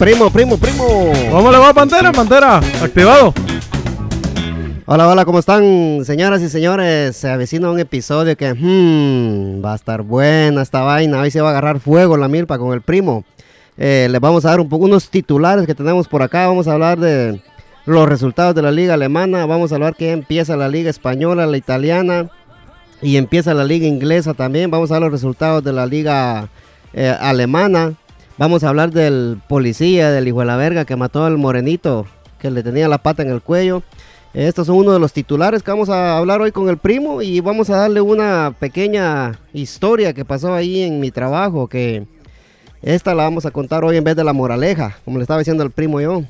Primo, primo, primo. ¿Cómo le va, Pantera? Pantera, activado. Hola, hola, ¿cómo están, señoras y señores? Se avecina un episodio que hmm, va a estar buena esta vaina. Hoy se va a agarrar fuego la milpa con el primo. Eh, les vamos a dar un poco unos titulares que tenemos por acá. Vamos a hablar de los resultados de la liga alemana. Vamos a hablar que empieza la liga española, la italiana y empieza la liga inglesa también. Vamos a ver los resultados de la liga eh, alemana. Vamos a hablar del policía, del hijo de la verga que mató al morenito que le tenía la pata en el cuello. Estos son uno de los titulares que vamos a hablar hoy con el primo y vamos a darle una pequeña historia que pasó ahí en mi trabajo que esta la vamos a contar hoy en vez de la moraleja, como le estaba diciendo al primo yo.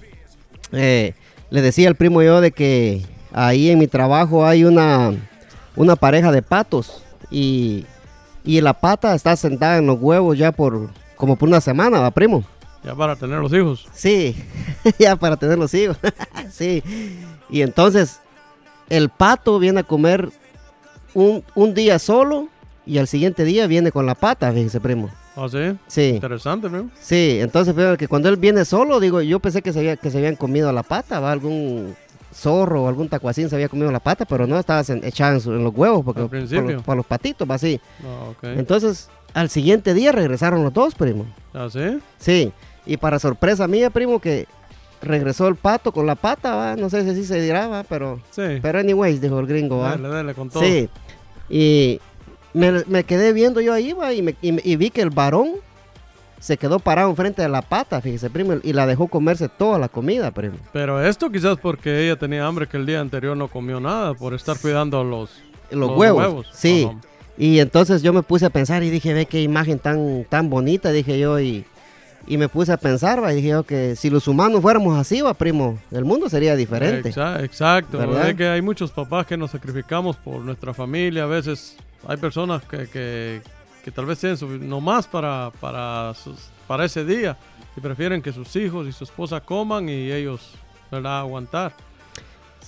Eh, le decía al primo yo de que ahí en mi trabajo hay una, una pareja de patos y, y la pata está sentada en los huevos ya por como por una semana, ¿va, primo? Ya para tener los hijos. Sí, ya para tener los hijos. sí. Y entonces el pato viene a comer un, un, día solo y al siguiente día viene con la pata, fíjese, primo. ¿Ah, sí? Sí. Interesante, primo. Sí, entonces, pero que cuando él viene solo, digo, yo pensé que se, había, que se habían comido la pata, va algún zorro o algún tacuacín se había comido la pata, pero no estaba echada en, en, los huevos porque al principio. Por, los, por los patitos, va así. Ah, okay. Entonces, al siguiente día regresaron los dos, primo. ¿Ah, sí? Sí. Y para sorpresa mía, primo, que regresó el pato con la pata, ¿va? No sé si así se dirá, ¿va? Pero, sí. pero anyways, dijo el gringo, ¿va? Dale, dale, con todo. Sí. Y me, me, quedé viendo yo ahí, ¿va? Y, me, y, y, vi que el varón se quedó parado enfrente de la pata, fíjese, primo, y la dejó comerse toda la comida, primo. Pero esto quizás porque ella tenía hambre que el día anterior no comió nada, por estar cuidando los, los, los huevos. huevos. Sí. Ajá. Y entonces yo me puse a pensar y dije, ve qué imagen tan, tan bonita, dije yo, y, y me puse a pensar, va, y dije yo que si los humanos fuéramos así, va, primo, el mundo sería diferente. Exacto, exacto. Es que hay muchos papás que nos sacrificamos por nuestra familia, a veces hay personas que, que, que tal vez tienen su, nomás para, para, sus, para ese día y prefieren que sus hijos y su esposa coman y ellos, ¿verdad?, aguantar.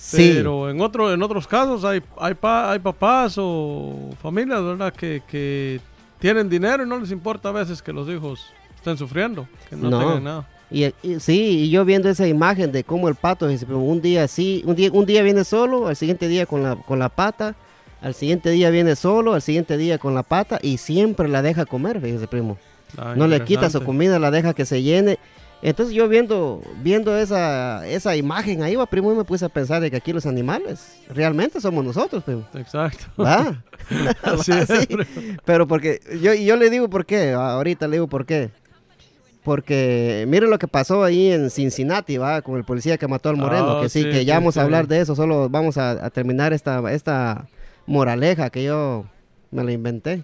Sí. Pero en, otro, en otros casos hay, hay, pa, hay papás o familias, ¿verdad?, que, que, tienen dinero y no les importa a veces que los hijos estén sufriendo, que no, no. tengan nada. Y, y, sí, y yo viendo esa imagen de cómo el pato, un día sí, un día, un día viene solo, al siguiente día con la, con la pata, al siguiente día viene solo, al siguiente día con la pata y siempre la deja comer, fíjese primo. Ah, no le quita su comida, la deja que se llene. Entonces yo viendo, viendo esa, esa imagen ahí, va, primo, me puse a pensar de que aquí los animales realmente somos nosotros, primo. Exacto. ¿Va? Así es, sí. Pero porque, yo, yo le digo por qué, ahorita le digo por qué. Porque mire lo que pasó ahí en Cincinnati, va, con el policía que mató al moreno, Ah, que sí, sí, que sí, ya vamos a hablar de eso, solo vamos a, a terminar esta, esta moraleja que yo me la inventé.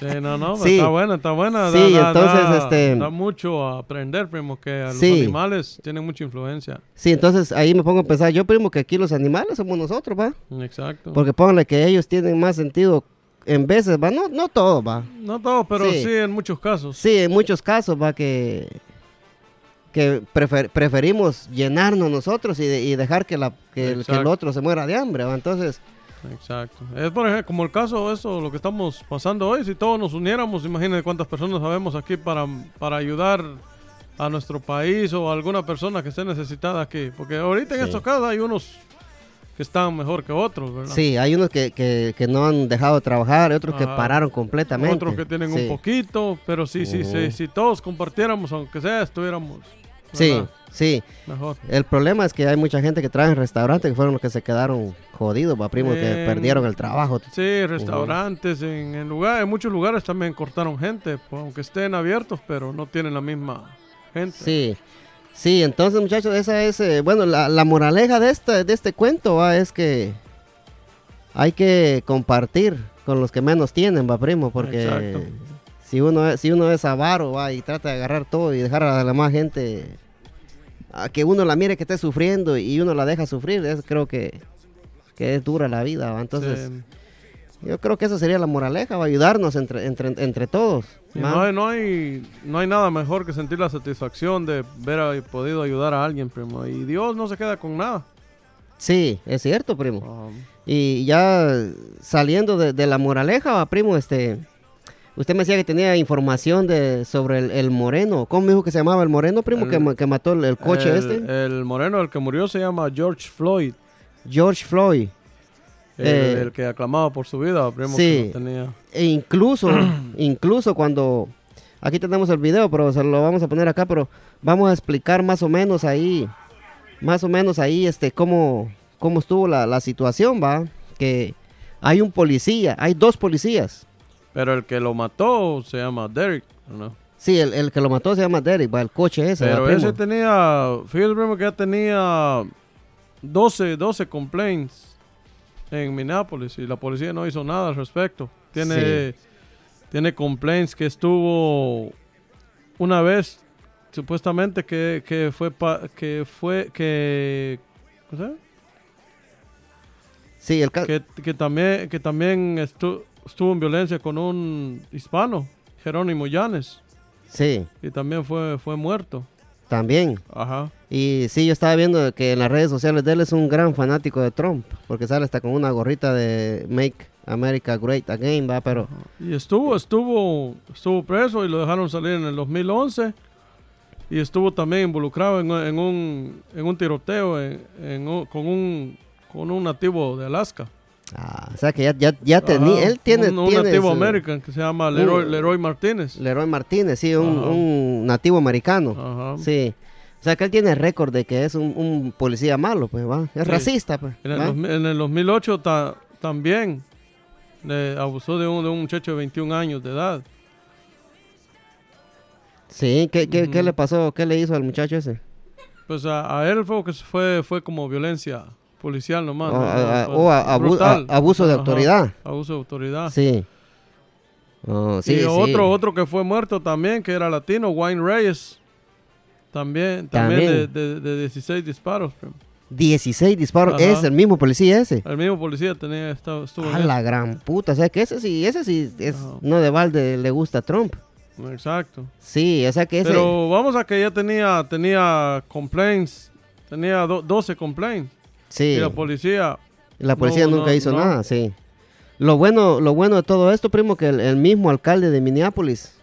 Sí, no, no, Sí. está buena, está buena. Sí, entonces, este- Da mucho a aprender, primo, que los Sí. animales tienen mucha influencia. Sí, entonces ahí me pongo a pensar, yo primo que aquí los animales somos nosotros, va. Exacto. Porque pónganle que ellos tienen más sentido en veces, va, no, no todo, va. No todo, pero Sí. sí, en muchos casos. Sí, en muchos casos, va, que, que prefer- preferimos llenarnos nosotros y, de- y dejar que, la, que, el, que el otro se muera de hambre, va. Entonces, Exacto. Es por ejemplo, como el caso, eso, lo que estamos pasando hoy, si todos nos uniéramos, imagínense cuántas personas sabemos aquí para, para ayudar a nuestro país o a alguna persona que esté necesitada aquí. Porque ahorita en Sí. estos casos hay unos que están mejor que otros, ¿verdad? sí, hay unos que, que, que no han dejado de trabajar, otros que pararon completamente. Otros que tienen Sí. un poquito, pero sí, sí, sí, si todos compartiéramos, aunque sea, estuviéramos Sí, ¿verdad? sí. mejor. El problema es que hay mucha gente que trabaja en restaurantes que fueron los que se quedaron jodidos, va, primo, que perdieron el trabajo. Sí, restaurantes, en, en, lugar, en muchos lugares también cortaron gente, pues, aunque estén abiertos, pero no tienen la misma gente. Sí, sí, entonces muchachos, esa es, eh, bueno, la, la moraleja de este, de este cuento va, es que hay que compartir con los que menos tienen, va primo, porque Exacto. Si uno, es- si uno es avaro va y trata de agarrar todo y dejar a la más gente a que uno la mire que esté sufriendo y uno la deja sufrir, es, creo que, que es dura la vida, va. entonces Sí. yo creo que esa sería la moraleja, va ayudarnos entre, entre, entre todos. No, hay, no, hay, no hay nada mejor que sentir la satisfacción de ver haber podido ayudar a alguien, primo. Y Dios no se queda con nada. Sí, es cierto, primo. Um, Y ya saliendo de, de la moraleja, va, primo, este, Usted me decía que tenía información de sobre el, moreno. ¿Cómo dijo que se llamaba el moreno, primo, que, que, mató el, coche este? El moreno, el que murió, se llama George Floyd. George Floyd. El, eh, que aclamaba por su vida, primo, sí. tenía. E incluso, incluso cuando... Aquí tenemos el video, pero se lo vamos a poner acá, pero vamos a explicar más o menos ahí, más o menos ahí, este, cómo, cómo estuvo la, la situación, ¿va? Que hay un policía, hay dos policías pero el que lo mató se llama Derek, ¿no? Sí, el, que lo mató se llama Derek, va, el coche ese. Pero ese tenía, fíjate primo que ya tenía 12, 12 complaints en Minneapolis y la policía no hizo nada al respecto. Tiene, tiene complaints que estuvo una vez, supuestamente que, que fue, que fue, que, ¿cómo Sí, el que, que también, que también estuvo estuvo en violencia con un hispano, Jerónimo Llanes. Sí. Y también fue, fue muerto. También. Ajá. Y sí, yo estaba viendo que en las redes sociales de él es un gran fanático de Trump, porque sale hasta con una gorrita de Make America Great Again, va, pero... Y estuvo, estuvo, estuvo preso y lo dejaron salir en el 2011 y estuvo también involucrado en, un, en un tiroteo con, un, con un nativo de Alaska. Ah, o sea que ya, ya, ya tenía, él tiene... Un, nativo americano que se llama Leroy, Martínez. Leroy Martínez, sí, un, nativo americano. Sí. O sea que él tiene récord de que es un, policía malo, pues, va. Es racista, pues. En el, 2008 también le abusó de un, de un muchacho de 21 años de edad. Sí, ¿qué, qué, le pasó? ¿Qué le hizo al muchacho ese? Pues a, él fue, que fue, fue como violencia policial nomás. O, abuso de autoridad. Abuso de autoridad. Sí. Oh, sí y otro, otro que fue muerto también, que era latino, Wayne Reyes. También, también, De, de, 16 disparos. 16 disparos, es el mismo policía ese. El mismo policía tenía, estaba, estuvo A la gran puta, o sea que ese sí, ese sí es, no de balde le gusta a Trump. Exacto. Sí, o sea que ese... Pero vamos a que ya tenía, tenía complaints, tenía 12 complaints. Sí. Y la policía. La policía nunca hizo nada, sí. Lo bueno, lo bueno de todo esto, primo, que el, mismo alcalde de Minneapolis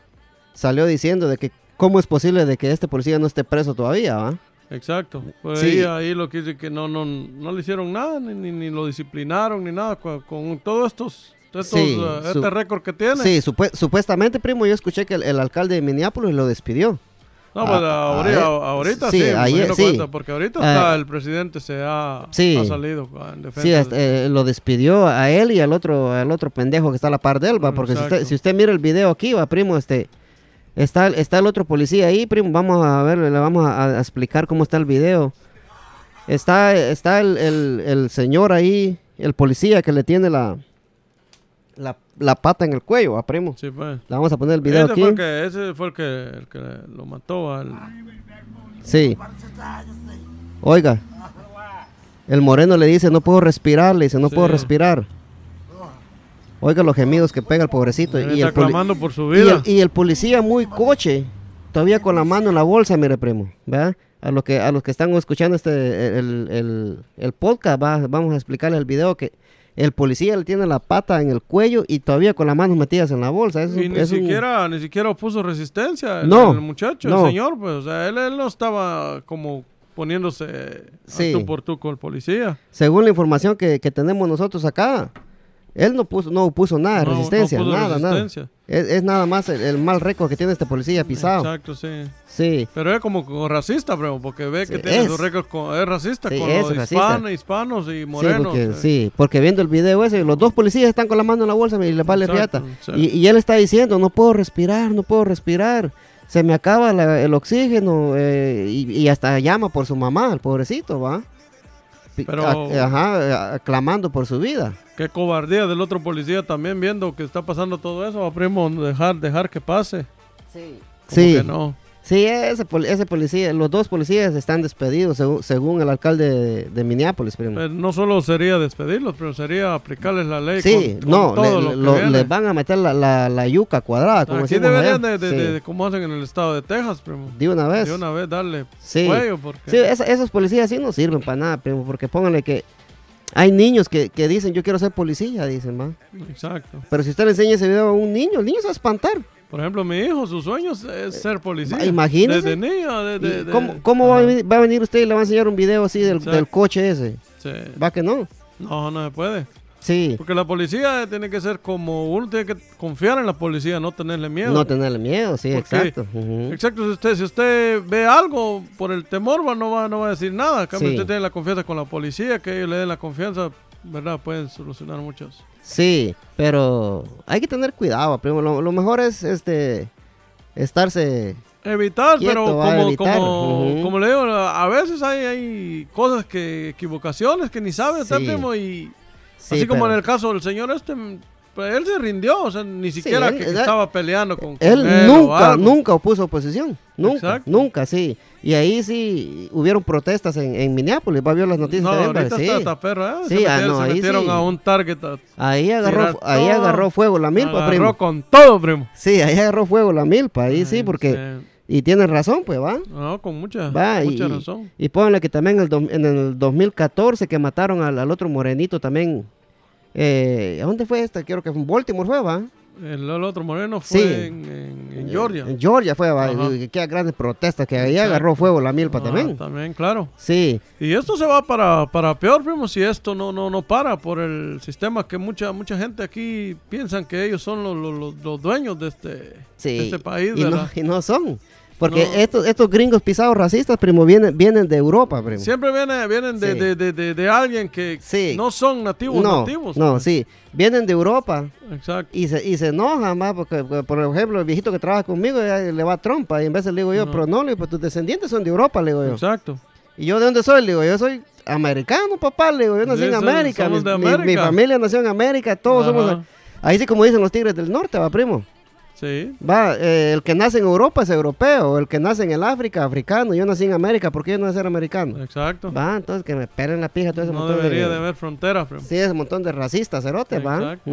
salió diciendo de que cómo es posible de que este policía no esté preso todavía, ¿va? Exacto. Pues ahí, ahí, lo que dice que no, no, no le hicieron nada, ni, ni, lo disciplinaron, ni nada, con, todos estos, uh, este récord que tiene. Sí, supuestamente, primo, yo escuché que el, alcalde de Minneapolis lo despidió. No, pues ahorita, ahorita sí, sí, porque ahorita está el presidente se ha, salido en defensa. Sí, este, lo despidió a él y al otro al otro pendejo que está a la par de él, va, porque si usted, si usted, mira el video aquí, va, primo, este está está el otro policía ahí, primo, vamos a ver, le vamos a, explicar cómo está el video. Está está el, el señor ahí, el policía que le tiene la la, pata en el cuello, a primo. Sí, pues. Le vamos a poner el video ese aquí. Fue el que, ese fue el que, el que lo mató al... Sí. Oiga. El moreno le dice, no puedo respirar, le dice, no puedo respirar. Oiga los gemidos que pega el pobrecito. Y, el por su vida. Y el, policía muy coche, todavía con la mano en la bolsa, mire primo, ¿verdad? A los que, a los que están escuchando este, el, el, podcast, vamos a explicarle el video que el policía le tiene la pata en el cuello y todavía con las manos metidas en la bolsa. y ni siquiera, ni siquiera opuso resistencia el, no, el muchacho, el señor, pues, o sea, él, no estaba como poniéndose tú por tú con el policía. Según la información que, que tenemos nosotros acá, él no puso, no puso nada de resistencia, nada, nada. Es, nada más el, mal récord que tiene este policía pisado. Exacto, sí. Sí. Pero es como, racista, bro, porque ve que tiene su récord, es racista con los hispanos, y morenos. Sí porque, sí, porque viendo el video ese, los dos policías están con la mano en la bolsa y le vale riata. Y, y, él está diciendo, no puedo respirar, no puedo respirar. Se me acaba el oxígeno eh, y, y hasta llama por su mamá, el pobrecito, ¿va? Pero, ajá, aclamando por su vida. Qué cobardía del otro policía también viendo que está pasando todo eso, a primo, dejar, dejar que pase. Sí. sí. Que no. Sí, ese, ese policía, los dos policías están despedidos según, el alcalde de, Minneapolis, primo. no solo sería despedirlos, pero sería aplicarles la ley. Sí, no, les van a meter la, yuca cuadrada. Como Aquí deberían de, como hacen en el estado de Texas, primo. De una vez. De una vez darle sí. cuello. Sí, esos policías sí no sirven para nada, primo, porque pónganle que hay niños que, que dicen, yo quiero ser policía, dicen, va. Exacto. Pero si usted le enseña ese video a un niño, el niño se va a espantar. Por ejemplo, mi hijo, su sueño es Eh, ser policía. imagínese. Desde niño. ¿Y Desde, de- ¿Cómo, cómo va, a venir, va a venir usted y le va a enseñar un video así del, del coche ese? Sí. ¿Va que no? No, no se puede. Sí, Porque la policía tiene que ser como uno tiene que confiar en la policía, no tenerle miedo. no tenerle miedo, sí, exacto. ujú. Exacto, si usted, si usted ve algo por el temor, va, no, va, no va a decir nada. En cambio, Sí. usted tiene la confianza con la policía, que ellos le den la confianza, ¿verdad? Pueden solucionar muchas. Sí, pero hay que tener cuidado, primo. Lo, lo mejor es este estarse Evitar, Quieto, pero como, evitar, como, le digo, a veces hay, hay cosas que, equivocaciones que ni sabe usted, Sí. primo, y sí, así como pero en el caso del señor este, pues, él se rindió, o sea, ni siquiera él- que, él- estaba peleando con, él nunca, nunca opuso oposición. Nunca, Exacto. nunca, sí. Y ahí sí hubieron protestas en, en Minneapolis. Va a ver las noticias No, también, ahorita sí. está, está perro, ¿eh? Sí, se ah, metieron, no, se ahí metieron sí. a un target, a Ahí agarró, ahí todo. agarró fuego la milpa, agarró primo. con todo, primo. Sí, ahí agarró fuego la milpa, ahí sí, porque... sí. Y tienen razón, pues, va. No, con mucha, Va, y, razón. y pónganle que también el do- en el 2014 que mataron al, al otro morenito también. Eh, ¿A dónde fue esta? Quiero que fue en Baltimore, fue, va. El, el otro moreno fue Sí. en, en- en Georgia. En Georgia fue. Ajá. que grandes protestas, que ahí agarró fuego la milpa Ah, también. También, claro. Sí, Y esto se va para, para peor, primo, si esto no, no, no para por el sistema que mucha mucha gente aquí piensan que ellos son los, los- dueños de este, sí. de este país, y, no, y no son. Porque No. estos, estos gringos pisados racistas, primo, vienen, vienen de Europa, primo. Siempre vienen, vienen de, Sí. de, de, de- de alguien que Sí. no son nativos no, nativos. no, pues. sí. Vienen de Europa Exacto. y se, y se enojan, más porque, porque, por ejemplo, el viejito que trabaja conmigo le va a trompa. Y en vez le digo yo, No. pero no, le digo, pues tus descendientes son de Europa, le digo yo. Exacto. ¿Y yo de dónde soy? Le digo, yo soy americano, papá, le digo, yo nací Sí, en América. somos Mi, de mi- mi América. familia nació en América, todos somos... Ahí sí como dicen los tigres del norte, va, primo. Sí. Va, eh, el que nace en Europa es europeo, el que nace en el África, africano. Yo nací en América, ¿por qué yo no voy a ser americano? Exacto. Va, entonces que me peren la pija todo ese No montón debería de... de haber fronteras. Sí, ese montón de racistas, cerotes, va. Exacto.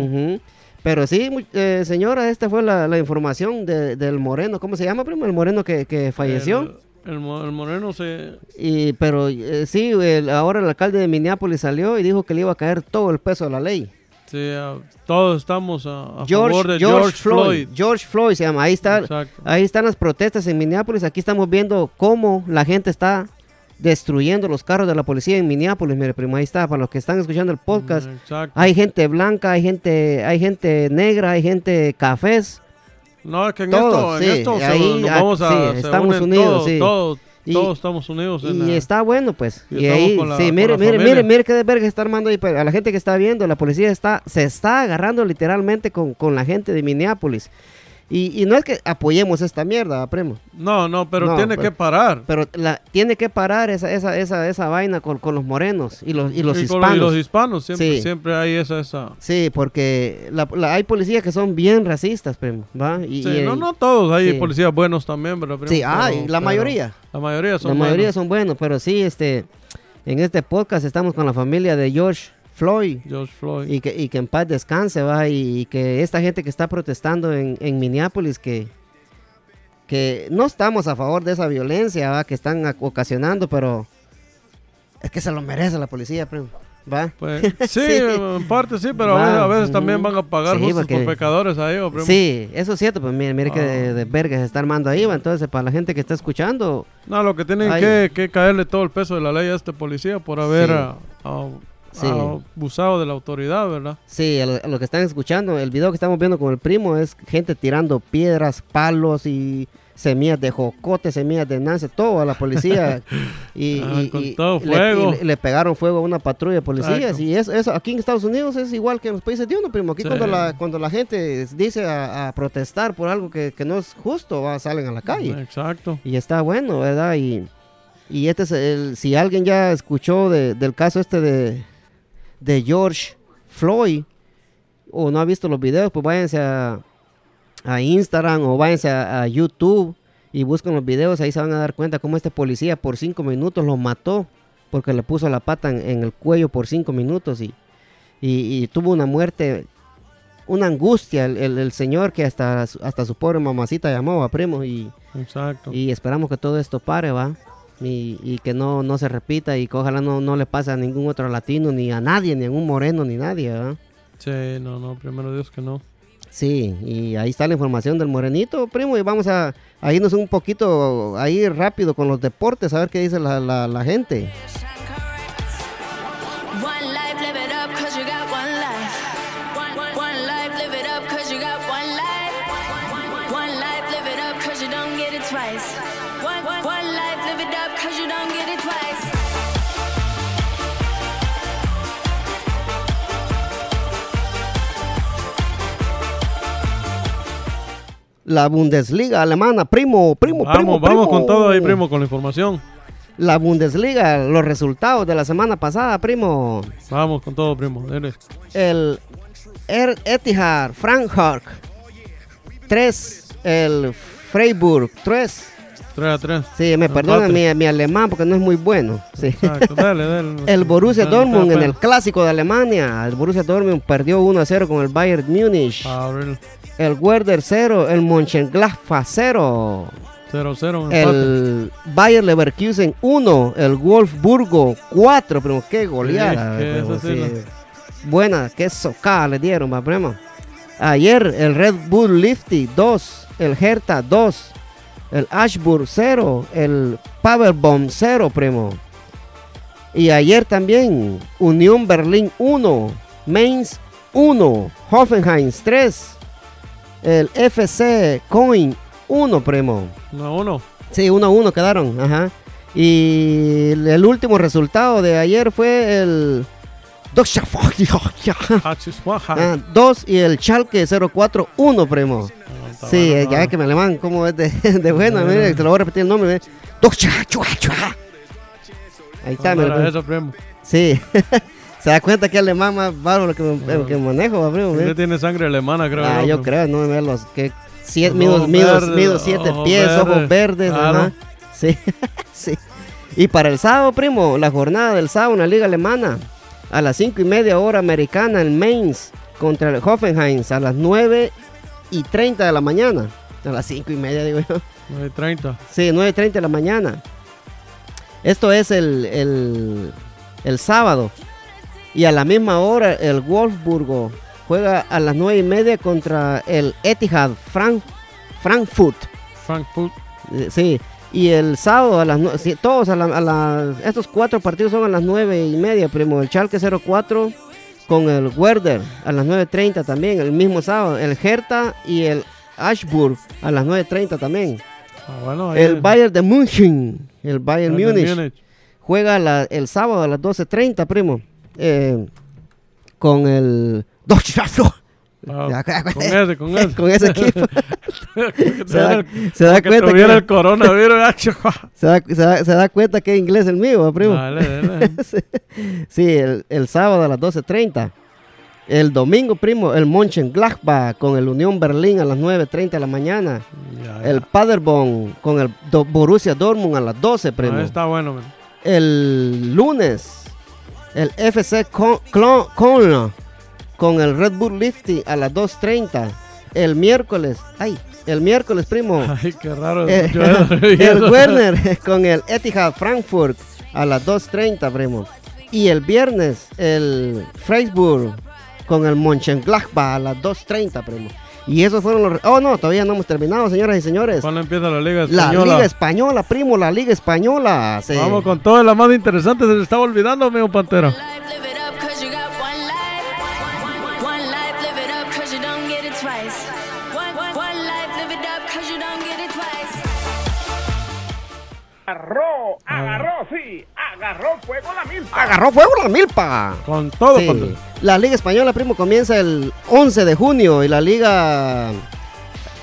Pero sí, eh, señora, esta fue la, la información de- del moreno. ¿Cómo se llama, primo? El moreno que, que falleció. El, el el moreno se... Y, pero eh, sí, el- ahora el alcalde de Minneapolis salió y dijo que le iba a caer todo el peso de la ley. Sí, ah, todos estamos a, a George, favor de George George, Floyd. George Floyd se llama. Ahí está, Exacto. ahí están las protestas en Minneapolis. Aquí estamos viendo cómo la gente está destruyendo los carros de la policía en Minneapolis. Mire, primo, ahí está. Para los que están escuchando el podcast, Exacto. hay gente blanca, hay gente, hay gente negra, hay gente cafés. No, es que en Todos, esto, en esto se- ahí, nos ah, vamos a... sí, se estamos unen unidos, todos, sí. todos, Y- todos estamos unidos en Y la- está bueno, pues. Y ahí, la- sí, mire, mire, mire, mire qué verga está armando ahí. pues, A la gente que está viendo, la policía está, se está agarrando literalmente con, con la gente de Minneapolis. Y, y no es que apoyemos esta mierda, ¿va, primo. No, no, pero No, tiene pero- que parar. Pero la, tiene que parar esa, esa, esa, esa vaina con, con los morenos y los, y los Y con- hispanos. Y los hispanos, siempre, Sí. siempre hay esa... esa Sí, porque la- la- hay policías que son bien racistas, primo. ¿va? Y, Sí, no, no todos, hay sí. policías buenos también, ¿verdad? Sí, hay, la pero mayoría. La mayoría son La mayoría buenos. son buenos, pero sí, este, en este podcast estamos con la familia de George Floyd. George Floyd. Y que, y que en paz descanse, va, y, y que esta gente que está protestando en, en Minneapolis, que, que no estamos a favor de esa violencia, va, que están ocasionando, pero es que se lo merece la policía, primo, va. Pues, sí, Sí. en parte sí, pero a Va, veces, a veces ujú. también van a pagar Sí, justos por pecadores ahí, ¿o, primo? Sí, eso es cierto, pues mire, mire que de, Ah. de verga se está armando ahí, va, entonces para la gente que está escuchando, No, lo que tienen que, que caerle todo el peso de la ley a este policía por haber Sí. Sí. abusado de la autoridad, ¿verdad? sí, a lo, a lo que están escuchando, el video que estamos viendo con el primo es gente tirando piedras, palos y semillas de jocote, semillas de nance, todo a la policía. y, Ah, y- con y todo le- fuego. le, le pegaron fuego a una patrulla de policías. Exacto. Y eso, eso aquí en Estados Unidos es igual que en los países de uno, primo. Aquí Sí. cuando, la, cuando la gente dice a, a protestar por algo que, que no es justo, va, salen a la calle. Exacto. Y está bueno, ¿verdad? Y, y este es el, si alguien ya escuchó de- del caso este de, de George Floyd o no ha visto los videos, pues váyanse a, a Instagram o váyanse a, a YouTube y busquen los videos, ahí se van a dar cuenta cómo este policía por cinco minutos lo mató porque le puso la pata en, en el cuello por cinco minutos y, y, y tuvo una muerte, una angustia el, el- el señor que hasta, su- hasta su pobre mamacita llamó a primo y, Exacto. y esperamos que todo esto pare, ¿va? Y, que no, no se repita y que ojalá no, no le pase a ningún otro latino, ni a nadie, ni a un moreno, ni nadie, ¿verdad? Sí, no, no, primero Dios que no. Sí, y ahí está la información del morenito, primo, y vamos a, irnos un poquito ahí rápido con los deportes, a ver qué dice la, la, la gente. La Bundesliga alemana, primo, primo, vamos, primo. Vamos con todo ahí, primo, con la información. La Bundesliga, los resultados de la semana pasada, primo. Vamos con todo, primo. El er Etihad Frankfurt 3, el Freiburg 3. 3 a 3. Sí, me perdona mi, mi, alemán porque no es muy bueno. Sí. Exacto, dale, dale. el Borussia Dortmund en el clásico de Alemania. El Borussia Dortmund perdió 1 a 0 con el Bayern Múnich. Ah, el Werder 0, el Mönchengladbach 0. 0-0. El Bayer Leverkusen 1, el Wolfsburgo 4, pero qué goleada. Buena, qué socada le dieron, va, primo. Ayer el Red Bull Lifty 2, el Hertha 2, el Ashburg 0, el Powerbomb 0, primo. Y ayer también Unión Berlín 1, Mainz 1, Hoffenheim 3, el FC Coin 1, primo. 1 1. Sí, 1 1 quedaron. Ajá. Y el último resultado de ayer fue el 2 ah, y el Schalke 0-4-1, primo. Sí, ya es que me alemán, como es de, de buena, mire, te lo voy a repetir el nombre. Ahí está, mira. Eso, primo. Sí. Se da cuenta que alemán más bárbaro que, manejo, primo. Usted tiene sangre alemana, creo. Ah, yo creo, no me los que siete, mido, mido, siete pies, ojos verdes, ajá. Sí, sí. Y para el sábado, primo, la jornada del sábado en la liga alemana. A las cinco y media hora americana en Mainz contra el Hoffenheim a las 9 y 30 de la mañana. A las cinco y media, digo yo. 9 y 30. Sí, 9 y 30 de la mañana. Esto es el, el, el sábado. Y a la misma hora el Wolfsburgo juega a las 9 y media contra el Etihad Frankfurt. Frankfurt. Eh, sí. Y el sábado a las todos a, la, estos cuatro partidos son a las 9 y media, primo. El Schalke 04 con el Werder a las 9.30 también, el mismo sábado. El Hertha y el Ashburg a las 9.30 también. Ah, el Bayern de München, el Bayern Múnich, juega el sábado a las 12.30, primo. Eh, con el con ese, con ese. con ese equipo. se, da, se da cuenta que el coronavirus. se, da, se, da, se, da, cuenta que es inglés el mío, primo. sí, el, el, sábado a las 12.30. El domingo, primo, el Mönchengladbach con el Unión Berlín a las 9.30 de la mañana. El Paderborn con el Borussia Dortmund a las 12, primo. está bueno, El lunes, el FC Köln con el Red Bull Lifty a las 2.30. El miércoles, ay, el miércoles, primo. Ay, qué raro. Eh, el, Werner con el Etihad Frankfurt a las 2.30, primo. Y el viernes, el Freiburg con el Mönchengladbach a las 2.30, primo. Y esos fueron los... Oh, no, todavía no hemos terminado, señoras y señores. ¿Cuándo empieza la Liga Española? La Liga Española, primo, la Liga Española. Vamos con todo, la más interesante, se le estaba olvidando, amigo Pantera. Agarró, agarró, sí, agarró fuego la milpa. Agarró fuego la milpa. Con todo, La Liga Española, primo, comienza el 11 de junio y la Liga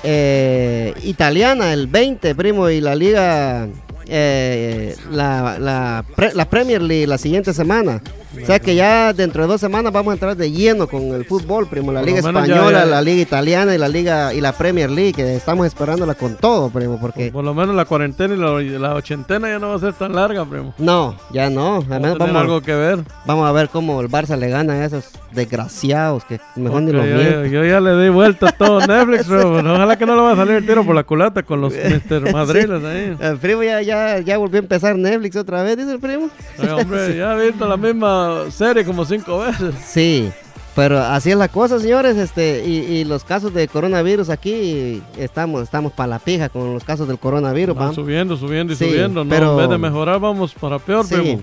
eh, Italiana el 20, primo, y la Liga, eh, la, la, Premier League la siguiente semana. O sea que ya dentro de dos semanas vamos a entrar de lleno con el fútbol, primo. La Liga Española, la Liga Italiana y la Liga y la Premier League. Que estamos esperándola con todo, primo, porque... Por, lo menos la cuarentena y la, ochentena ya no va a ser tan larga, primo. No, ya no. Al menos vamos, algo que ver. Vamos a ver cómo el Barça le gana a esos desgraciados que mejor ni los yo, yo, ya le di vuelta a todo Netflix, primo. Ojalá que no le vaya a salir el tiro por la culata con los Mr. Madriles ahí. El primo ya, ya, ya volvió a empezar Netflix otra vez, dice el primo. hombre, ya ha visto la misma serie como cinco veces. Sí, pero así es la cosa, señores. Este, y, los casos de coronavirus aquí estamos, estamos para la pija con los casos del coronavirus. Van subiendo, subiendo y subiendo. Pero, En vez de mejorar, vamos para peor, sí,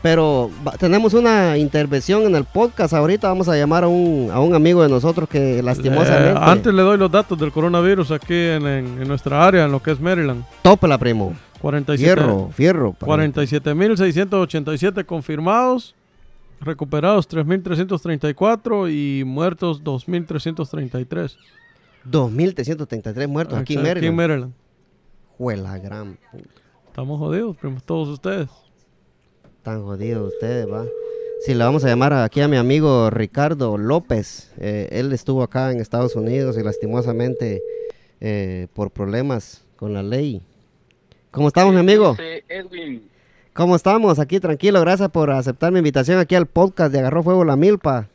Pero tenemos una intervención en el podcast. Ahorita vamos a llamar a un, a un amigo de nosotros que lastimosamente. Eh, antes le doy los datos del coronavirus aquí en, en, nuestra área, en lo que es Maryland. la primo. 47, fierro, fierro. 47.687 confirmados, recuperados 3.334 y muertos 2.333. 2.333 muertos aquí en Maryland. Aquí en Maryland. Juela gran. Estamos jodidos, todos ustedes. Están jodidos ustedes, va. Sí, le vamos a llamar aquí a mi amigo Ricardo López. Eh, él estuvo acá en Estados Unidos y lastimosamente eh, por problemas con la ley ¿Cómo estamos, mi amigo? Edwin. ¿Cómo estamos? Aquí tranquilo, gracias por aceptar mi invitación aquí al podcast de Agarró Fuego la Milpa.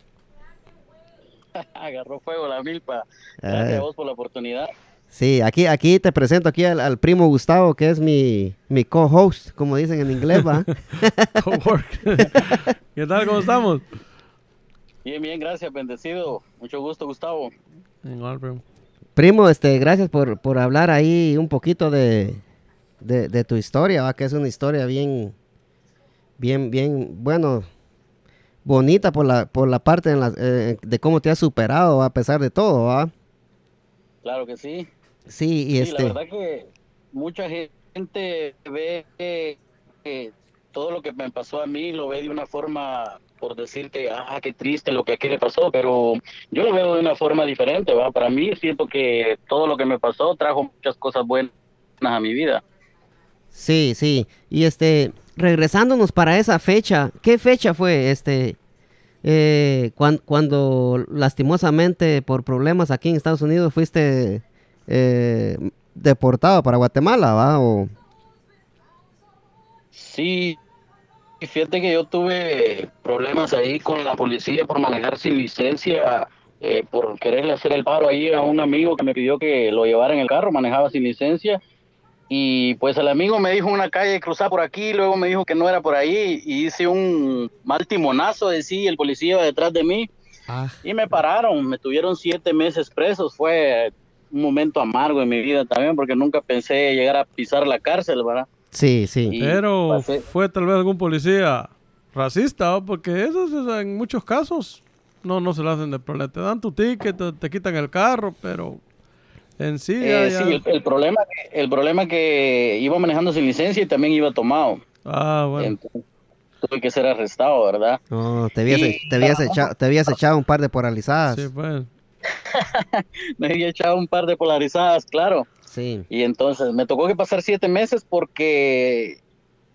Agarró Fuego la Milpa. Gracias a eh. vos por la oportunidad. Sí, aquí, aquí te presento aquí al, primo Gustavo, que es mi, mi co-host, como dicen en inglés, ¿va? ¿Qué tal? ¿Cómo estamos? Bien, bien, gracias, bendecido. Mucho gusto, Gustavo. Igual, primo. Primo, este, gracias por, por hablar ahí un poquito de, de, tu historia, que es una historia bien, bien, bien, bueno, bonita por la, por la parte de, eh, de cómo te has superado a pesar de todo, ¿va? Claro que sí. Sí, y este... La verdad que mucha gente ve que, todo lo que me pasó a mí lo ve de una forma por decir que, ah, qué triste lo que aquí le pasó, pero yo lo veo de una forma diferente, ¿va? Para mí siento que todo lo que me pasó trajo muchas cosas buenas a mi vida. Sí, sí. Y este, regresándonos para esa fecha, ¿qué fecha fue este? Eh, cuando, lastimosamente por problemas aquí en Estados Unidos fuiste eh, deportado para Guatemala, ¿va? O... Sí, fíjate que yo tuve problemas ahí con la policía por manejar sin licencia, eh, por quererle hacer el paro ahí a un amigo que me pidió que lo llevara en el carro, manejaba sin licencia y pues el amigo me dijo una calle cruzar por aquí, luego me dijo que no era por ahí y hice un mal timonazo de sí, el policía iba detrás de mí ah. y me pararon, me tuvieron siete meses presos, fue un momento amargo en mi vida también porque nunca pensé llegar a pisar la cárcel, ¿verdad? Sí, sí. Pero fue tal vez algún policía racista, porque eso en muchos casos no, no se lo hacen de problema. Te dan tu ticket, te quitan el carro, pero en sí, eh, sí el, problema, el problema que iba manejando sin licencia y también iba tomado. Ah, bueno. tuve que ser arrestado, ¿verdad? No, te habías, te, habías echado, te habías echado un par de polarizadas. Sí, pues. me había echado un par de polarizadas, claro. Sí. Y entonces me tocó que pasar siete meses porque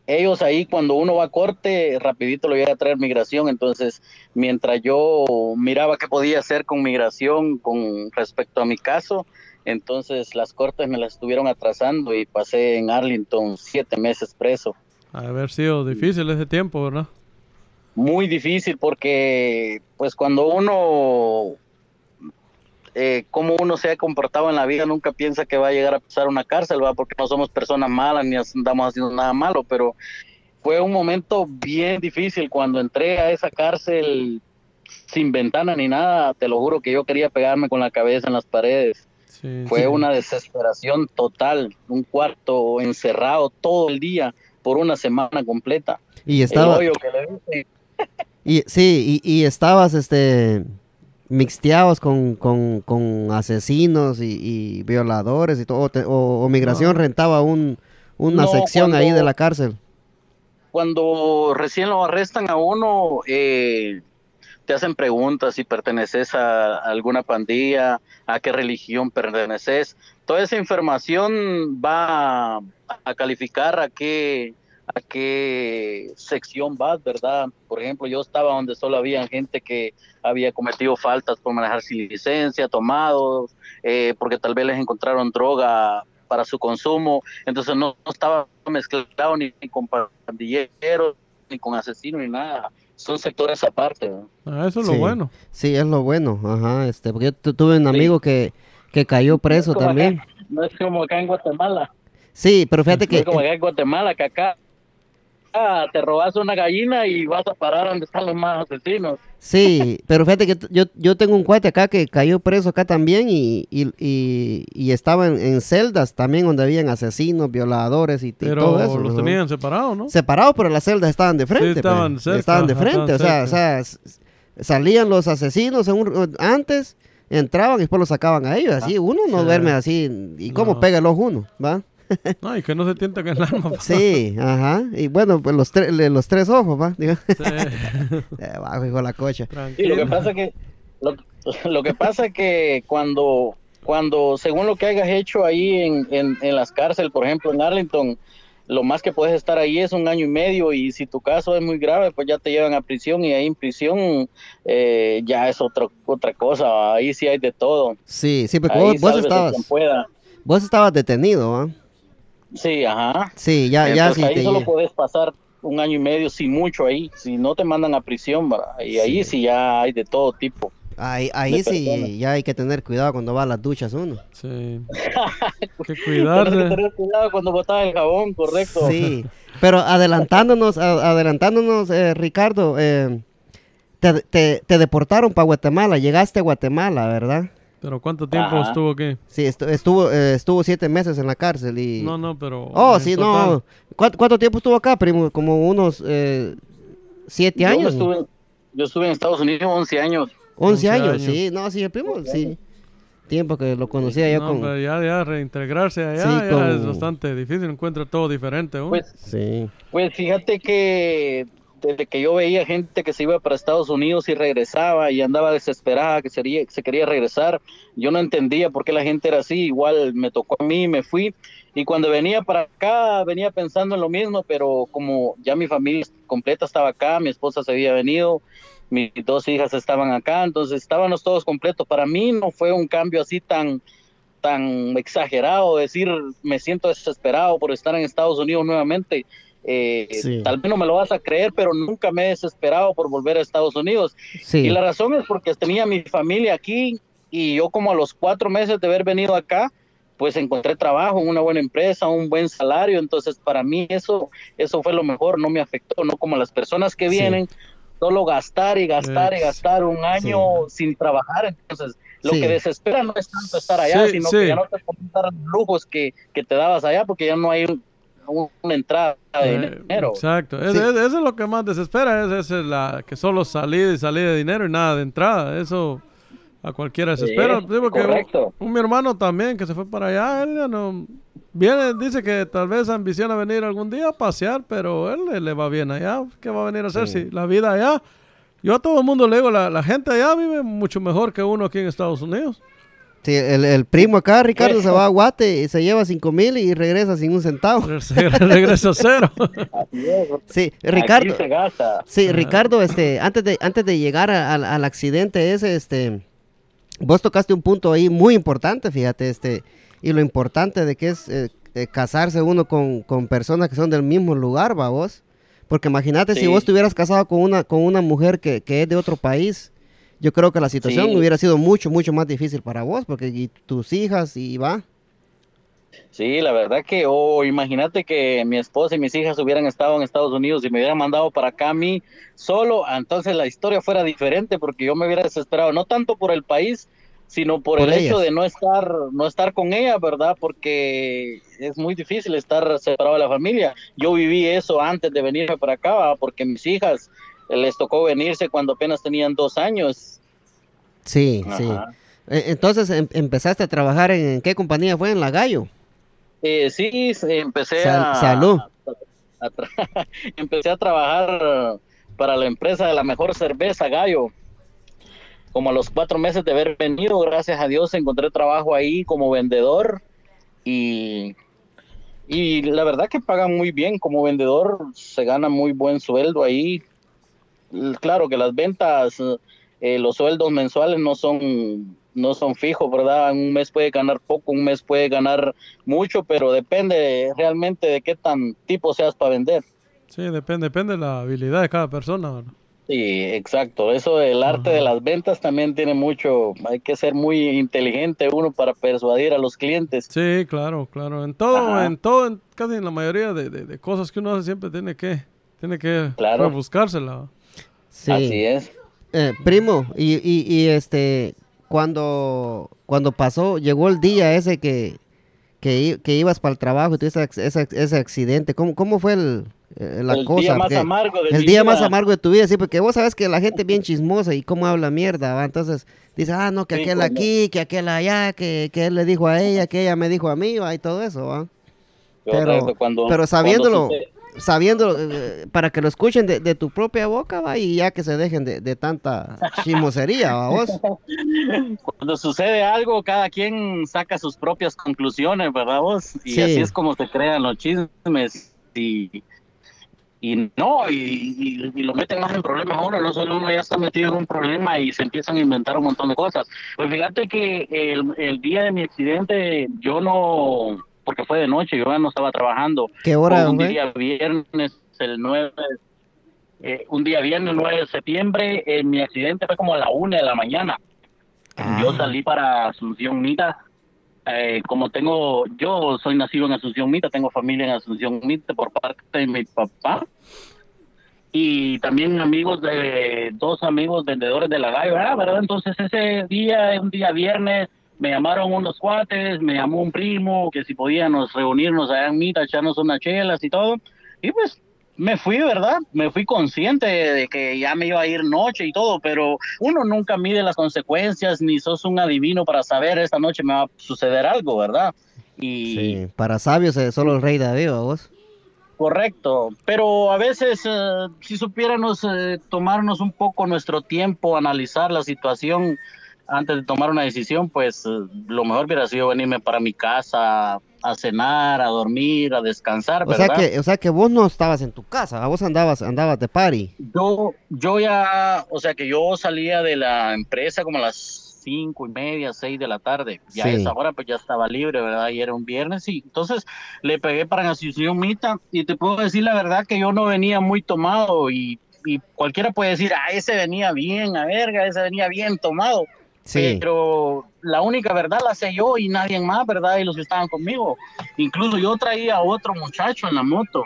ellos ahí cuando uno va a corte, rapidito lo iba a traer migración. Entonces, mientras yo miraba qué podía hacer con migración con respecto a mi caso, entonces las cortes me las estuvieron atrasando y pasé en Arlington siete meses preso. Ha haber sido difícil ese tiempo, ¿verdad? Muy difícil porque pues cuando uno, eh, como uno se ha comportado en la vida, nunca piensa que va a llegar a pasar una cárcel, ¿va? Porque no somos personas malas ni andamos haciendo nada malo, pero fue un momento bien difícil cuando entré a esa cárcel sin ventana ni nada, te lo juro que yo quería pegarme con la cabeza en las paredes. Fue una desesperación total, un cuarto encerrado todo el día por una semana completa. Y estaba... y, sí, y, estabas este mixteados con, asesinos y, violadores y todo, o, migración rentaba un, una sección ahí de la cárcel. Cuando recién lo arrestan a uno, eh, te hacen preguntas si perteneces a alguna pandilla, a qué religión perteneces. Toda esa información va a, calificar a qué, a qué sección vas, ¿verdad? Por ejemplo, yo estaba donde solo había gente que había cometido faltas por manejar sin licencia, tomados, eh, porque tal vez les encontraron droga para su consumo, entonces no, estaba mezclado ni, con pandilleros, ni con asesinos, ni nada. Son sectores aparte. Ah, eso es lo bueno. Sí, es lo bueno. Ajá, este, porque yo tuve un amigo que, que cayó preso también. no es como acá en Guatemala. Sí, pero fíjate que... No es como acá en Guatemala, que acá Ah, te robas una gallina y vas a parar donde están los más asesinos. Sí, pero fíjate que yo, yo tengo un cuate acá que cayó preso acá también y, y, y, estaba en, celdas también donde habían asesinos, violadores y, todo eso. los tenían separados, ¿no? Separados, pero las celdas estaban de frente. estaban, pues. estaban de frente, o sea, o sea, salían los asesinos antes, entraban y después los sacaban a ellos. Así, uno no duerme así. ¿Y cómo pega el ojo uno? ¿Va? No, y que no se tienta que el arma. Sí, ajá. Y bueno, pues los, los tres ojos. Sí. Bajo, hijo la cocha. Sí, lo que pasa que lo, que pasa que cuando cuando según lo que hayas hecho ahí en, en, en las cárceles, por ejemplo en Arlington, lo más que puedes estar ahí es un año y medio y si tu caso es muy grave, pues ya te llevan a prisión y ahí en prisión eh, ya es otro, otra cosa, ahí sí hay de todo. Sí, sí, porque vos, estabas, vos estabas detenido, ¿ah? Sí, ajá. Sí, ya, ya sí. Ahí solo puedes pasar un año y medio, sin mucho ahí, si no te mandan a prisión, y ahí sí ya hay de todo tipo. Ahí, ahí sí, ya hay que tener cuidado cuando va a las duchas uno. Sí. que cuidarse. que tener cuidado cuando botas el jabón, correcto. Sí, pero adelantándonos, adelantándonos, eh, Ricardo, eh, te, te, te deportaron para Guatemala, llegaste a Guatemala, ¿verdad? ¿Pero cuánto tiempo estuvo aquí? Sí, estuvo, eh, estuvo siete meses en la cárcel y... No, no, pero... Oh, sí, no. ¿Cuánto, tiempo estuvo acá, primo? Como unos eh, siete años. yo estuve en Estados Unidos 11 años. 11, años, sí. No, sí, el primo, sí. Tiempo que lo conocía yo con... Pero ya, ya reintegrarse allá ya es bastante difícil, encuentra todo diferente. Pues, sí. pues fíjate que desde que yo veía gente que se iba para Estados Unidos y regresaba y andaba desesperada, que sería, se quería regresar, yo no entendía por qué la gente era así, igual me tocó a mí, me fui, y cuando venía para acá venía pensando en lo mismo, pero como ya mi familia completa estaba acá, mi esposa se había venido, mis dos hijas estaban acá, entonces estábamos todos completos. Para mí no fue un cambio así tan tan exagerado, decir me siento desesperado por estar en Estados Unidos nuevamente eh, tal vez no me lo vas a creer, pero nunca me he desesperado por volver a Estados Unidos. Y la razón es porque tenía mi familia aquí y yo como a los cuatro meses de haber venido acá, pues encontré trabajo en una buena empresa, un buen salario, entonces para mí eso, eso fue lo mejor, no me afectó, no como las personas que vienen, solo gastar y gastar y gastar un año sin trabajar, entonces lo que desespera no es tanto estar allá, sino que ya no te pueden dar lujos que, que te dabas allá porque ya no hay una entrada de eh, dinero. Exacto, eso es lo que más desespera, es, es la que solo salida y salida de dinero y nada de entrada, eso a cualquiera desespera. correcto. Un, mi hermano también que se fue para allá, él ya no viene, dice que tal vez ambiciona venir algún día a pasear, pero él le, va bien allá, ¿qué va a venir a hacer si la vida allá? Yo a todo el mundo le digo, la, la gente allá vive mucho mejor que uno aquí en Estados Unidos. Sí, el, primo acá, Ricardo, se va a Guate y se lleva cinco mil y regresa sin un centavo. regresa cero. sí, Ricardo. Sí, Ricardo, este, antes de, antes de llegar al accidente ese, este, vos tocaste un punto ahí muy importante, fíjate, este, y lo importante de que es eh, eh, casarse uno con, personas que son del mismo lugar, va vos. Porque imagínate si vos estuvieras casado con una, con una mujer que, que es de otro país yo creo que la situación hubiera sido mucho, mucho más difícil para vos, porque tus hijas y va. Sí, la verdad que, oh, imagínate que mi esposa y mis hijas hubieran estado en Estados Unidos y me hubieran mandado para acá a mí solo, entonces la historia fuera diferente porque yo me hubiera desesperado, no tanto por el país, sino por, el hecho de no estar, no estar con ella, ¿verdad? Porque es muy difícil estar separado de la familia. Yo viví eso antes de venirme para acá, porque mis hijas les tocó venirse cuando apenas tenían dos años. Sí, sí. E, entonces, em, ¿empezaste a trabajar en, qué compañía fue? ¿En La Gallo? Eh, sí, empecé a... Salud. empecé a trabajar para la empresa de la mejor cerveza, Gallo. Como a los cuatro meses de haber venido, gracias a Dios, encontré trabajo ahí como vendedor y y la verdad que pagan muy bien como vendedor, se gana muy buen sueldo ahí. Claro que las ventas, eh, los sueldos mensuales no son no son fijos, ¿verdad? Un mes puede ganar poco, un mes puede ganar mucho, pero depende realmente de qué tan tipo seas para vender. Sí, depende, depende de la habilidad de cada persona. ¿verdad? Sí, exacto. Eso del arte de las ventas también tiene mucho, hay que ser muy inteligente uno para persuadir a los clientes. Sí, claro, claro. En todo, en todo, en casi en la mayoría de, cosas que uno hace siempre tiene que, tiene que claro. buscársela. Sí. Así es. Eh, primo, y, y, y este, cuando, cuando pasó, llegó el día ese que, que, ibas para el trabajo y tuviste ese, ese, accidente, ¿cómo, cómo fue el, eh, la cosa? Día más amargo de el día más amargo de tu vida, sí, porque vos sabes que la gente es bien chismosa y cómo habla mierda, ¿va? Entonces dice, ah, no, que aquel aquí, que aquel allá, que, que él le dijo a ella, que ella me dijo a mí, ¿va? y todo eso, ¿va? Pero, pero sabiéndolo, sabiendo, eh, para que lo escuchen de, tu propia boca, va, y ya que se dejen de, tanta chimosería, ¿va, vos? Cuando sucede algo, cada quien saca sus propias conclusiones, ¿verdad vos? Y así es como se crean los chismes y, y no, y, lo meten más en problemas ahora, no solo uno ya está metido en un problema y se empiezan a inventar un montón de cosas. Pues fíjate que el, el día de mi accidente yo no porque fue de noche, yo no estaba trabajando. ¿Qué hora? Un día viernes, el 9, eh, un día viernes 9 de septiembre, eh, mi accidente fue como a la 1 de la mañana. Yo ah. salí para Asunción Mita, eh, como tengo, yo soy nacido en Asunción Mita, tengo familia en Asunción Mita por parte de mi papá y también amigos de dos amigos vendedores de la gallo, ¿verdad? Entonces ese día, un día viernes, me llamaron unos cuates, me llamó un primo, que si podíamos reunirnos allá en Mita, echarnos unas chelas y todo. Y pues me fui, ¿verdad? Me fui consciente de que ya me iba a ir noche y todo, pero uno nunca mide las consecuencias, ni sos un adivino para saber esta noche me va a suceder algo, ¿verdad? Y sí, para sabios es solo el rey David, vos? Correcto, pero a veces eh, si supiéramos eh, tomarnos un poco nuestro tiempo, analizar la situación, antes de tomar una decisión, pues eh, lo mejor hubiera sido venirme para mi casa a cenar, a dormir, a descansar, ¿verdad? O sea que, o sea que vos no estabas en tu casa, vos andabas, andabas de party. Yo, yo ya, o sea que yo salía de la empresa como a las cinco y media, seis de la tarde. Ya a esa hora pues ya estaba libre, ¿verdad? Y era un viernes y entonces le pegué para la asociación Mita y te puedo decir la verdad que yo no venía muy tomado y, y cualquiera puede decir, ah, ese venía bien, a verga, ese venía bien tomado pero la única verdad la sé yo y nadie más, ¿verdad? Y los que estaban conmigo. Incluso yo traía a otro muchacho en la moto.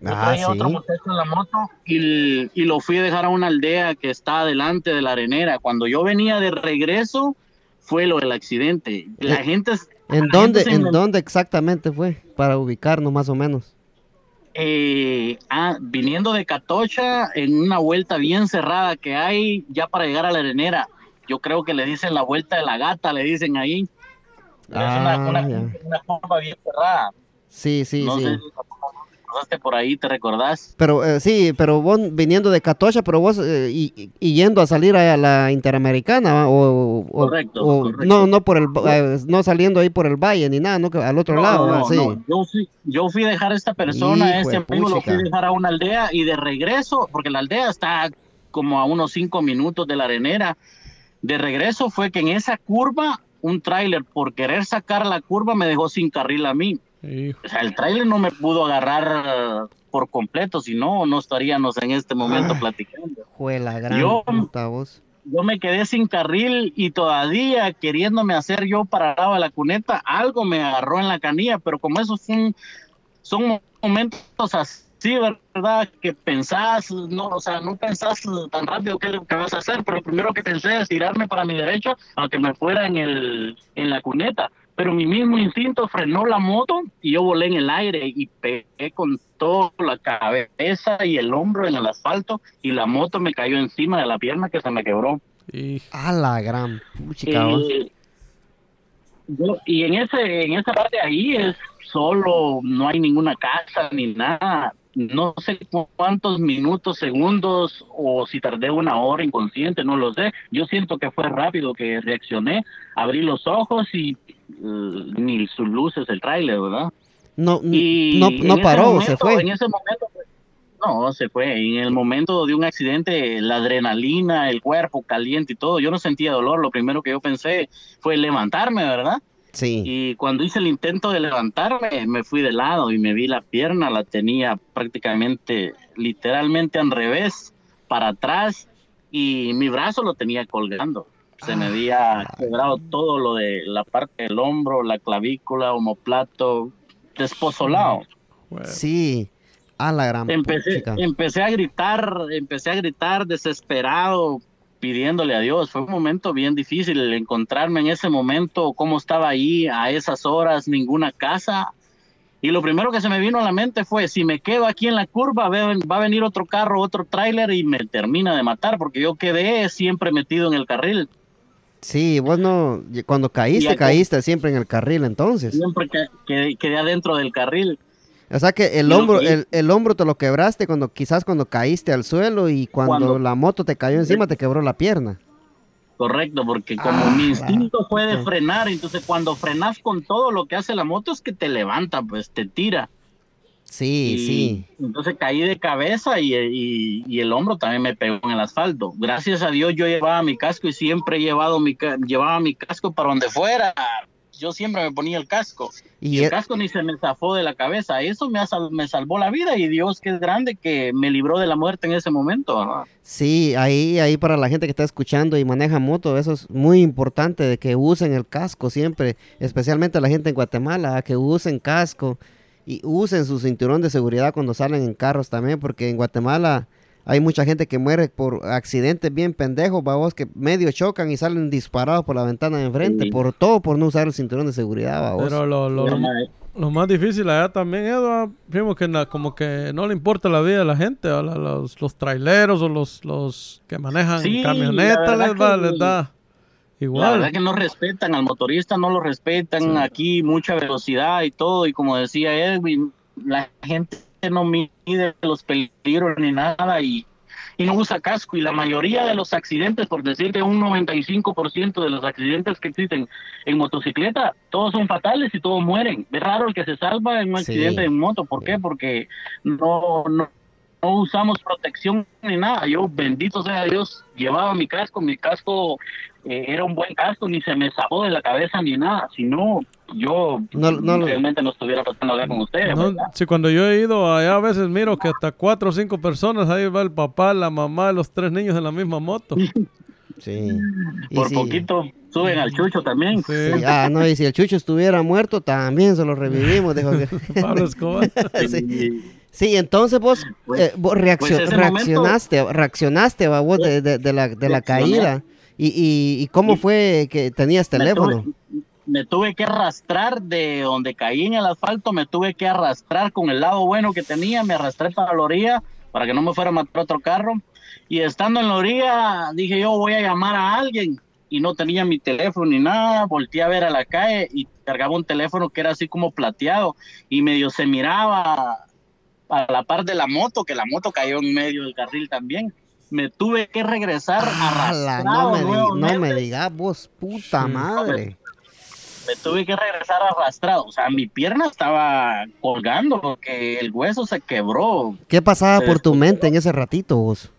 Yo ah, traía a otro muchacho en la moto y, y, lo fui a dejar a una aldea que está delante de la arenera. Cuando yo venía de regreso, fue lo del accidente. La eh, gente. ¿En dónde, ¿en dónde exactamente fue? Para ubicarnos más o menos. Eh, ah, viniendo de Catocha, en una vuelta bien cerrada que hay, ya para llegar a la arenera yo creo que le dicen la vuelta de la gata, le dicen ahí. Ah, es una, una, forma bien cerrada. Sí, sí, sí. pasaste por ahí, ¿te recordás? Pero eh, sí, pero vos viniendo de Catocha, pero vos eh, y, yendo a salir a la Interamericana o, correcto, no no por el eh, no saliendo ahí por el valle ni nada, no al otro lado, no, Yo fui yo fui a dejar a esta persona, este amigo lo fui a dejar a una aldea y de regreso, porque la aldea está como a unos cinco minutos de la arenera de regreso fue que en esa curva, un tráiler, por querer sacar la curva, me dejó sin carril a mí. O sea, el tráiler no me pudo agarrar por completo, si no, no estaríamos en este momento platicando. Fue la gran yo, yo me quedé sin carril y todavía queriéndome hacer yo para de la cuneta, algo me agarró en la canilla, pero como esos son, son momentos así sí, verdad, que pensás, no, o sea, no pensás tan rápido qué, que vas a hacer, pero lo primero que pensé es tirarme para mi derecha, aunque me fuera en, el, en la cuneta. Pero mi mismo instinto frenó la moto y yo volé en el aire y pegué con toda la cabeza y el hombro en el asfalto y la moto me cayó encima de la pierna que se me quebró. Y... A la gran eh, y en ese en esa parte ahí es solo, no hay ninguna casa ni nada no sé cuántos minutos, segundos o si tardé una hora inconsciente, no lo sé. Yo siento que fue rápido que reaccioné, abrí los ojos y uh, ni sus luces el tráiler, ¿verdad? No, no, no paró, se fue. En ese momento, no, se fue. En el momento de un accidente, la adrenalina, el cuerpo caliente y todo, yo no sentía dolor. Lo primero que yo pensé fue levantarme, ¿verdad? Sí. Y cuando hice el intento de levantarme, me fui de lado y me vi la pierna, la tenía prácticamente, literalmente al revés, para atrás, y mi brazo lo tenía colgando. Se me había ah. quebrado todo lo de la parte del hombro, la clavícula, homoplato, despozolado. Sí, a la gran empecé, empecé a gritar, empecé a gritar desesperado, pidiéndole a Dios. Fue un momento bien difícil encontrarme en ese momento, cómo estaba ahí a esas horas, ninguna casa. Y lo primero que se me vino a la mente fue, si me quedo aquí en la curva, va a venir otro carro, otro tráiler y me termina de matar, porque yo quedé siempre metido en el carril. Sí, vos no, cuando caíste, caíste siempre en el carril entonces. Siempre que, quedé adentro del carril. O sea que el hombro, el, hombro te lo quebraste cuando quizás cuando caíste al suelo y cuando, la moto te cayó encima te quebró la pierna. Correcto, porque como ah, mi instinto fue de frenar, entonces cuando frenas con todo lo que hace la moto es que te levanta, pues te tira. Sí, sí. Entonces caí de cabeza y, y, el hombro también me pegó en el asfalto. Gracias a Dios yo llevaba mi casco y siempre he llevado mi, llevaba mi casco para donde fuera. Yo siempre me ponía el casco. Y, el e casco ni se me zafó de la cabeza. Eso me, me salvó la vida y Dios que es grande que me libró de la muerte en ese momento. Sí, ahí, ahí para la gente que está escuchando y maneja moto, eso es muy importante de que usen el casco siempre, especialmente la gente en Guatemala, que usen casco y usen su cinturón de seguridad cuando salen en carros también, porque en Guatemala hay mucha gente que muere por accidentes bien pendejos, babos, que medio chocan y salen disparados por la ventana de enfrente, por todo por no usar el cinturón de seguridad, babos. Pero lo, lo, más difícil allá también, Eduardo, vimos que como que no le importa la vida de la gente, a los, los traileros o los, los que manejan camionetas les, les da Igual. La verdad que no respetan al motorista, no lo respetan. Aquí mucha velocidad y todo. Y como decía Edwin, la gente no mide los peligros ni nada y, y no usa casco. Y la mayoría de los accidentes, por decirte un 95% de los accidentes que existen en motocicleta, todos son fatales y todos mueren. Es raro el que se salva en un accidente en moto. ¿Por qué? Porque no, no, no usamos protección ni nada. Yo, bendito sea Dios, llevaba mi casco, mi casco eh, era un buen casco, ni se me sacó de la cabeza ni nada, si no, yo realmente no estuviera pasando acá con ustedes. sí, cuando yo he ido allá a veces miro que hasta cuatro o cinco personas, ahí va el papá, la mamá, los tres niños en la misma moto. Sí. Por poquito suben al Chucho también. Sí. Ah, no, y si el Chucho estuviera muerto, también se lo revivimos. Pablo Escobar. sí. entonces vos, pues, eh, vos pues reaccionaste, reaccionaste, va, vos de, de, la, de la caída. ¿Y, y, cómo fue que tenías teléfono? Me tuve, que arrastrar de donde caí en el asfalto, me tuve que arrastrar con el lado bueno que tenía, me arrastré para la orilla para que no me fuera a matar otro carro. Y estando en la orilla, dije yo voy a llamar a alguien y no tenía mi teléfono ni nada, volteé a ver a la calle y cargaba un teléfono que era así como plateado y medio se miraba a la par de la moto, que la moto cayó en medio del carril también me tuve que regresar a no me, no me digas vos, puta madre. Me, tuve que regresar arrastrado. O sea, mi pierna estaba colgando porque el hueso se quebró. ¿Qué pasaba por tu mente en ese ratito vos?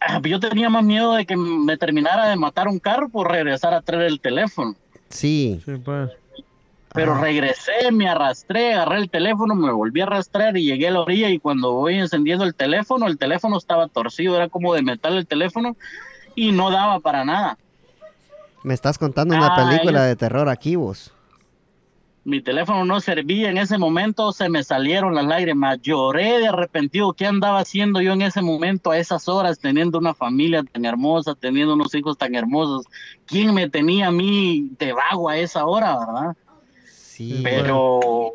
Ah, yo tenía más miedo de que me terminara de matar un carro por regresar a traer el teléfono. Sí. Sí, pues. Pero regresé, me arrastré, agarré el teléfono, me volví a arrastrar y llegué a la orilla y cuando voy encendiendo el teléfono, el teléfono estaba torcido, era como de metal el teléfono y no daba para nada. Me estás contando una película de terror aquí vos. Mi teléfono no servía en ese momento, se me salieron las lágrimas, lloré de arrepentido. ¿Qué andaba haciendo yo en ese momento, a esas horas, teniendo una familia tan hermosa, teniendo unos hijos tan hermosos? ¿Quién me tenía a mí de vago a esa hora, verdad? Pero,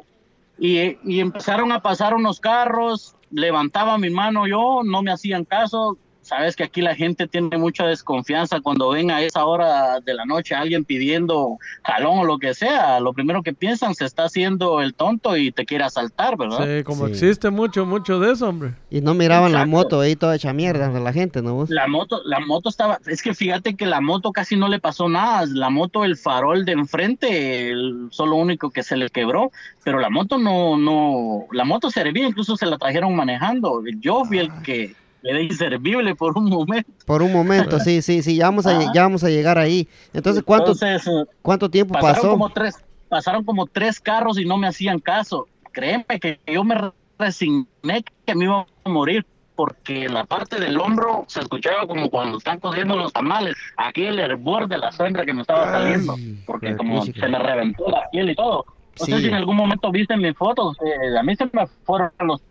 y, empezaron a pasar unos carros, levantaba mi mano yo, no me hacían caso, sabes que aquí la gente tiene mucha desconfianza cuando ven a esa hora de la noche a alguien pidiendo jalón o lo que sea, lo primero que piensan se está haciendo el tonto y te quiere asaltar, ¿verdad? Sí, como Sí. existe mucho, mucho de eso, hombre. Y no miraban la moto ahí toda hecha mierda de la gente, ¿no? vos? La moto, la moto estaba, es que fíjate que la moto casi no le pasó nada, la moto, el farol de enfrente, el, solo único que se le quebró, pero la moto no, no, la moto servía, incluso se la trajeron manejando, yo fui el que quedé inservible por un momento. Por un momento, sí, sí, sí, ya vamos a, ya vamos a llegar ahí. Entonces, ¿cuánto, Entonces, eh, cuánto tiempo pasaron pasó? como tres, pasaron como tres carros y no me hacían caso. Créeme que yo me resigné que me iba a morir porque la parte del hombro se escuchaba como cuando están cociendo los tamales. Aquí el hervor de la sangre que me estaba saliendo, porque como se me reventó la piel y todo. No Sí. sé si en algún momento viste mis fotos, eh, a mí se me fueron los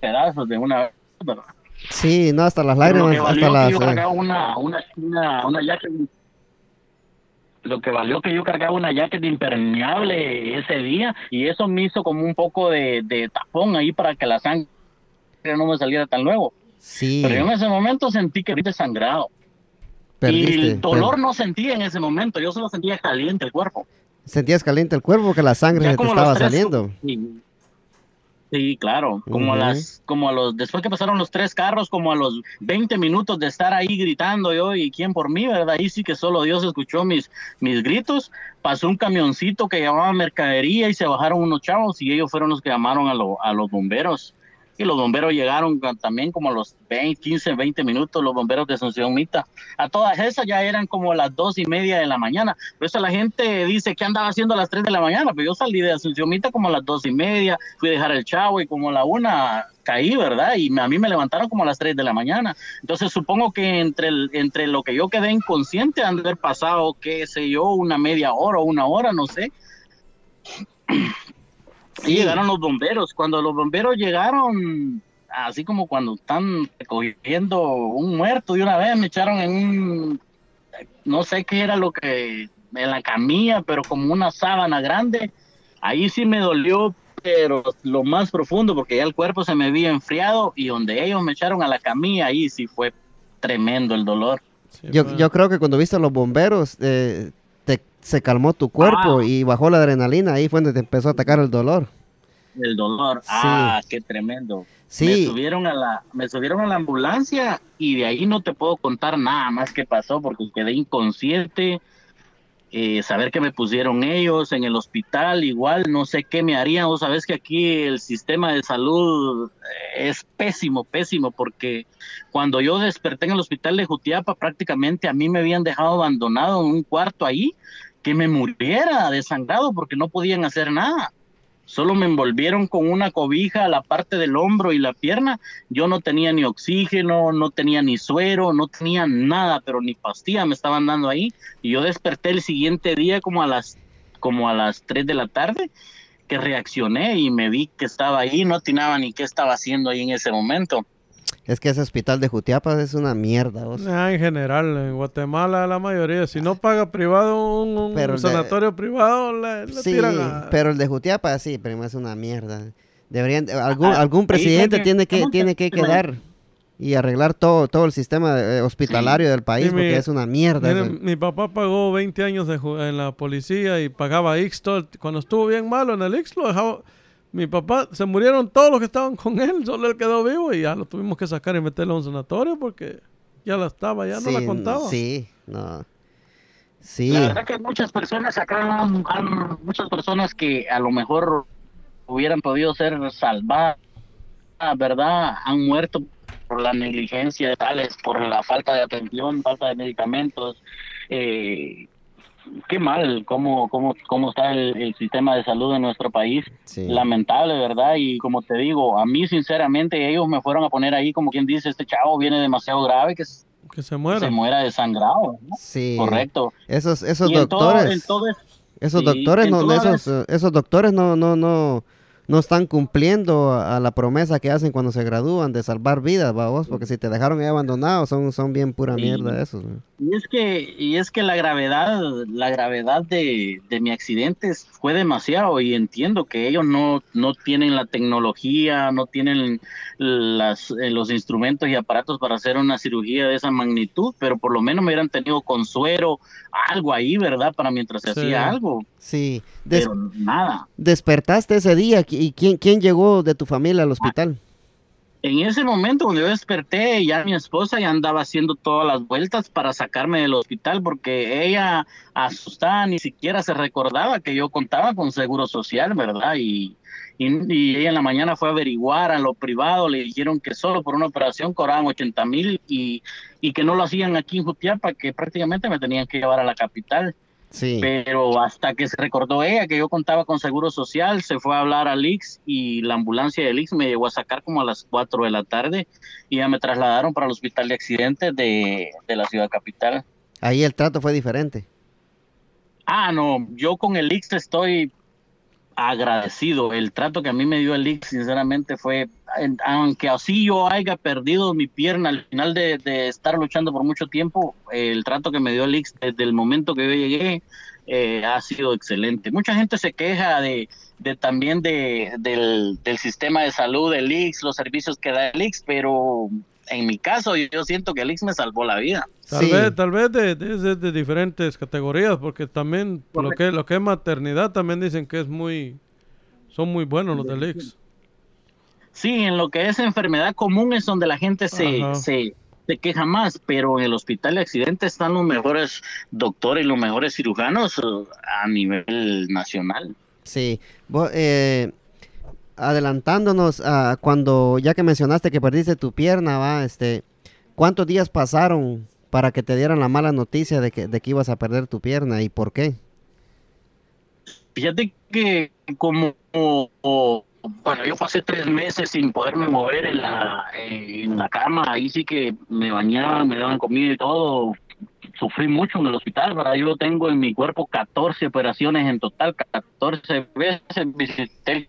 pedazos de una vez, ¿verdad? Sí, no, hasta las lágrimas, lo que valió hasta que las... yo eh, cargaba una, una, una, una jacket- lo que valió que yo cargaba una jacket impermeable ese día y eso me hizo como un poco de, de tapón ahí para que la sangre no me saliera tan luego. sí, Pero yo en ese momento sentí que ahorita sangrado. perdiste. y el dolor no sentía en ese momento, yo solo sentía caliente el cuerpo. Sentías caliente el cuerpo porque la sangre se te estaba tres- saliendo. Sí, Sí, claro, como a las, como a los, después que pasaron los tres carros, como a los 20 minutos de estar ahí gritando yo y quién por mí, ¿verdad? Ahí sí que solo Dios escuchó mis, mis gritos. Pasó un camioncito que llevaba mercadería y se bajaron unos chavos y ellos fueron los que llamaron a, lo- a los bomberos. Y los bomberos llegaron también como a los 20, 15, 20 minutos, los bomberos de Asunción Mita. A todas esas ya eran como las dos y media de la mañana. Por eso la gente dice que andaba haciendo a las 3 de la mañana, pero yo salí de Asunción Mita como a las dos y media, fui a dejar el chavo y como a la una caí, ¿verdad? Y a mí me levantaron como a las 3 de la mañana. Entonces supongo que entre, entre lo que yo quedé inconsciente han de haber pasado, qué sé yo, una media hora o una hora, no sé. Y llegaron los bomberos. Cuando los bomberos llegaron, así como cuando están recogiendo un muerto de una vez, me echaron en un, no sé qué era lo que, en la camilla, pero como una sábana grande. Ahí sí me dolió, pero lo más profundo, porque ya el cuerpo se me había enfriado y donde ellos me echaron a la camilla, ahí sí fue tremendo el dolor. Sí, Yo, yo creo que cuando viste a los bomberos, eh, se calmó tu cuerpo Ah. y bajó la adrenalina. Ahí fue donde te empezó a atacar el dolor. El dolor, Sí. ah, qué tremendo. Me Sí, subieron a la, me subieron a la ambulancia y de ahí no te puedo contar nada más que pasó porque quedé inconsciente. Eh, saber que me pusieron ellos en el hospital, igual no sé qué me harían. Vos sabés que aquí el sistema de salud eh, es pésimo, pésimo, porque cuando yo desperté en el hospital de Jutiapa, prácticamente a mí me habían dejado abandonado en un cuarto ahí, que me muriera desangrado porque no podían hacer nada. Solo me envolvieron con una cobija a la parte del hombro y la pierna. Yo no tenía ni oxígeno, no tenía ni suero, no tenía nada, pero ni pastilla me estaban dando ahí. Y yo desperté el siguiente día como a las como a las 3 de la tarde que reaccioné y me vi que estaba ahí, no atinaba ni qué estaba haciendo ahí en ese momento. Es que ese hospital de Jutiapa es una mierda. vos. Ah, en general, en Guatemala la mayoría, si no paga privado un, un Pero el de- sanatorio privado, le, le Sí, tiran a... pero el de Jutiapa sí, pero es una mierda. Deberían, de- algún, Ah, algún presidente tiene- tiene que, ¿cómo tiene que que- quedar y arreglar todo, todo el sistema eh, hospitalario del país Sí, mi- porque es una mierda. Mi papá pagó 20 años de ju- en la policía y pagaba Ix todo el- Cuando estuvo bien malo en el Ix, lo dejaba... Mi papá, se murieron todos los que estaban con él, solo él quedó vivo y ya lo tuvimos que sacar y meterlo a un sanatorio porque ya la estaba, ya no la contaba. Sí, no. Sí, La verdad que muchas personas acá, muchas personas que a lo mejor hubieran podido ser salvadas, ¿verdad? Han muerto por la negligencia de tales, por la falta de atención, falta de medicamentos. Eh, qué mal cómo, cómo, cómo está el, el sistema de salud en nuestro país. sí. Lamentable, ¿verdad? Y como te digo, a mí sinceramente ellos me fueron a poner ahí como quien dice, este chavo viene demasiado grave, que Que se muera. se muera desangrado. ¿no? Sí. Correcto. Esos, esos Y en todo- doctores. en todo es- Esos Sí, doctores no, esos, esos doctores no, no, no, no están cumpliendo a la promesa que hacen cuando se gradúan de salvar vidas, vos, porque si te dejaron ahí abandonado son, son bien pura mierda esos. Y es que, y es que la gravedad, la gravedad de, de, mi accidente fue demasiado y entiendo que ellos no, no tienen la tecnología, no tienen las, eh, los instrumentos y aparatos para hacer una cirugía de esa magnitud, pero por lo menos me hubieran tenido consuelo, algo ahí, ¿verdad? Para mientras se hacía algo. Sí. pero nada. Despertaste ese día ¿Y quién, quién llegó de tu familia al hospital? En ese momento, cuando yo desperté, ya mi esposa ya andaba haciendo todas las vueltas para sacarme del hospital porque ella asustada ni siquiera se recordaba que yo contaba con seguro social, ¿verdad? Y, y, ella en la mañana fue a averiguar a lo privado, le dijeron que solo por una operación cobraban 80 mil y, y que no lo hacían aquí en Jutiapa, que prácticamente me tenían que llevar a la capital. Pero hasta que se recordó ella que yo contaba con seguro social, se fue a hablar al Ix y la ambulancia del Ix me llegó a sacar como a las 4 de la tarde y ya me trasladaron para el hospital de accidentes de, de la ciudad capital. Ahí el trato fue diferente. Ah, no, yo con el Ix estoy agradecido. El trato que a mí me dio el Ix, sinceramente, fue, aunque así yo haya perdido mi pierna al final de, estar luchando por mucho tiempo, el trato que me dio el Ix desde el momento que yo llegué eh, ha sido excelente. Mucha gente se queja de, también de, del, sistema de salud del Ix, los servicios que da el Ix, pero en mi caso yo siento que el Ix me salvó la vida. Tal vez, tal vez de, de, diferentes categorías, porque también lo que, lo que es maternidad también dicen que es muy, son muy buenos los del Ix. Sí, en lo que es enfermedad común es donde la gente se, se, queja más, pero en el hospital de accidentes están los mejores doctores y los mejores cirujanos uh, a nivel nacional. Sí, eh, adelantándonos a cuando, ya que mencionaste que perdiste tu pierna, va, este, ¿cuántos días pasaron para que te dieran la mala noticia de que, de que ibas a perder tu pierna y por qué? Fíjate que como, bueno, yo pasé tres meses sin poderme mover en la, en la cama, ahí sí que me bañaban, me daban comida y todo, sufrí mucho en el hospital, ¿verdad? Yo tengo en mi cuerpo 14 operaciones en total, 14 veces visité el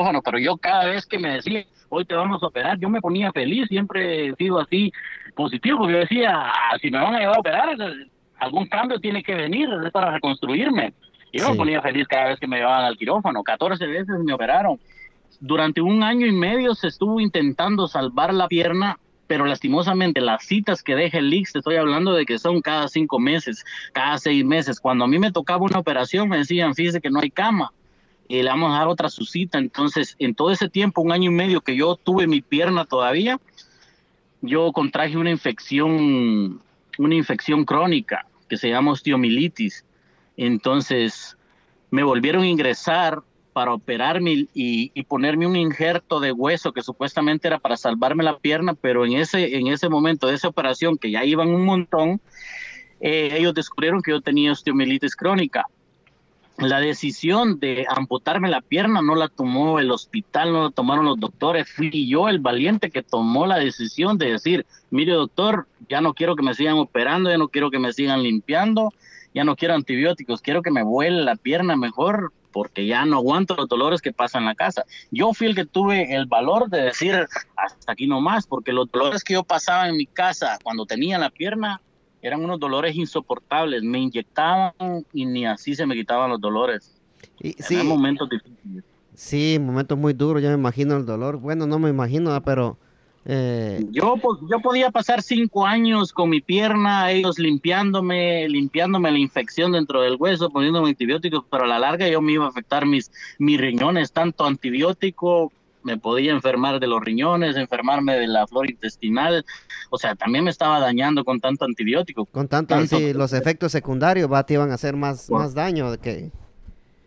quirófano, pero yo cada vez que me decía hoy te vamos a operar, yo me ponía feliz, siempre he sido así positivo, yo decía, ah, si me van a llevar a operar, algún cambio tiene que venir es para reconstruirme. Yo me ponía feliz cada vez que me llevaban al quirófano, 14 veces me operaron. Durante un año y medio se estuvo intentando salvar la pierna, pero lastimosamente las citas que deja el IX, te estoy hablando de que son cada cinco meses, cada seis meses. Cuando a mí me tocaba una operación, me decían, fíjese que no hay cama y le vamos a dar otra su cita. Entonces, en todo ese tiempo, un año y medio que yo tuve mi pierna todavía, yo contraje una infección, una infección crónica que se llama osteomilitis. Entonces, me volvieron a ingresar para operarme y, y, ponerme un injerto de hueso que supuestamente era para salvarme la pierna, pero en ese, en ese momento de esa operación, que ya iban un montón, eh, ellos descubrieron que yo tenía osteomilitis crónica la decisión de amputarme la pierna no la tomó el hospital, no la tomaron los doctores, fui yo el valiente que tomó la decisión de decir, mire doctor, ya no quiero que me sigan operando, ya no quiero que me sigan limpiando, ya no quiero antibióticos, quiero que me vuele la pierna mejor porque ya no aguanto los dolores que pasan en la casa. Yo fui el que tuve el valor de decir hasta aquí nomás, porque los dolores que yo pasaba en mi casa cuando tenía la pierna eran unos dolores insoportables. Me inyectaban y ni así se me quitaban los dolores. Y, sí, momentos difíciles. Sí, momentos muy duros, ya me imagino el dolor. Bueno, no me imagino, pero... Eh... Yo, yo podía pasar cinco años con mi pierna, ellos limpiándome, limpiándome la infección dentro del hueso, poniéndome antibióticos, pero a la larga yo me iba a afectar mis, mis riñones, tanto antibiótico me podía enfermar de los riñones, enfermarme de la flora intestinal, o sea, también me estaba dañando con tanto antibiótico. Con tanto, sí, los efectos secundarios va, te iban a hacer más, más daño que...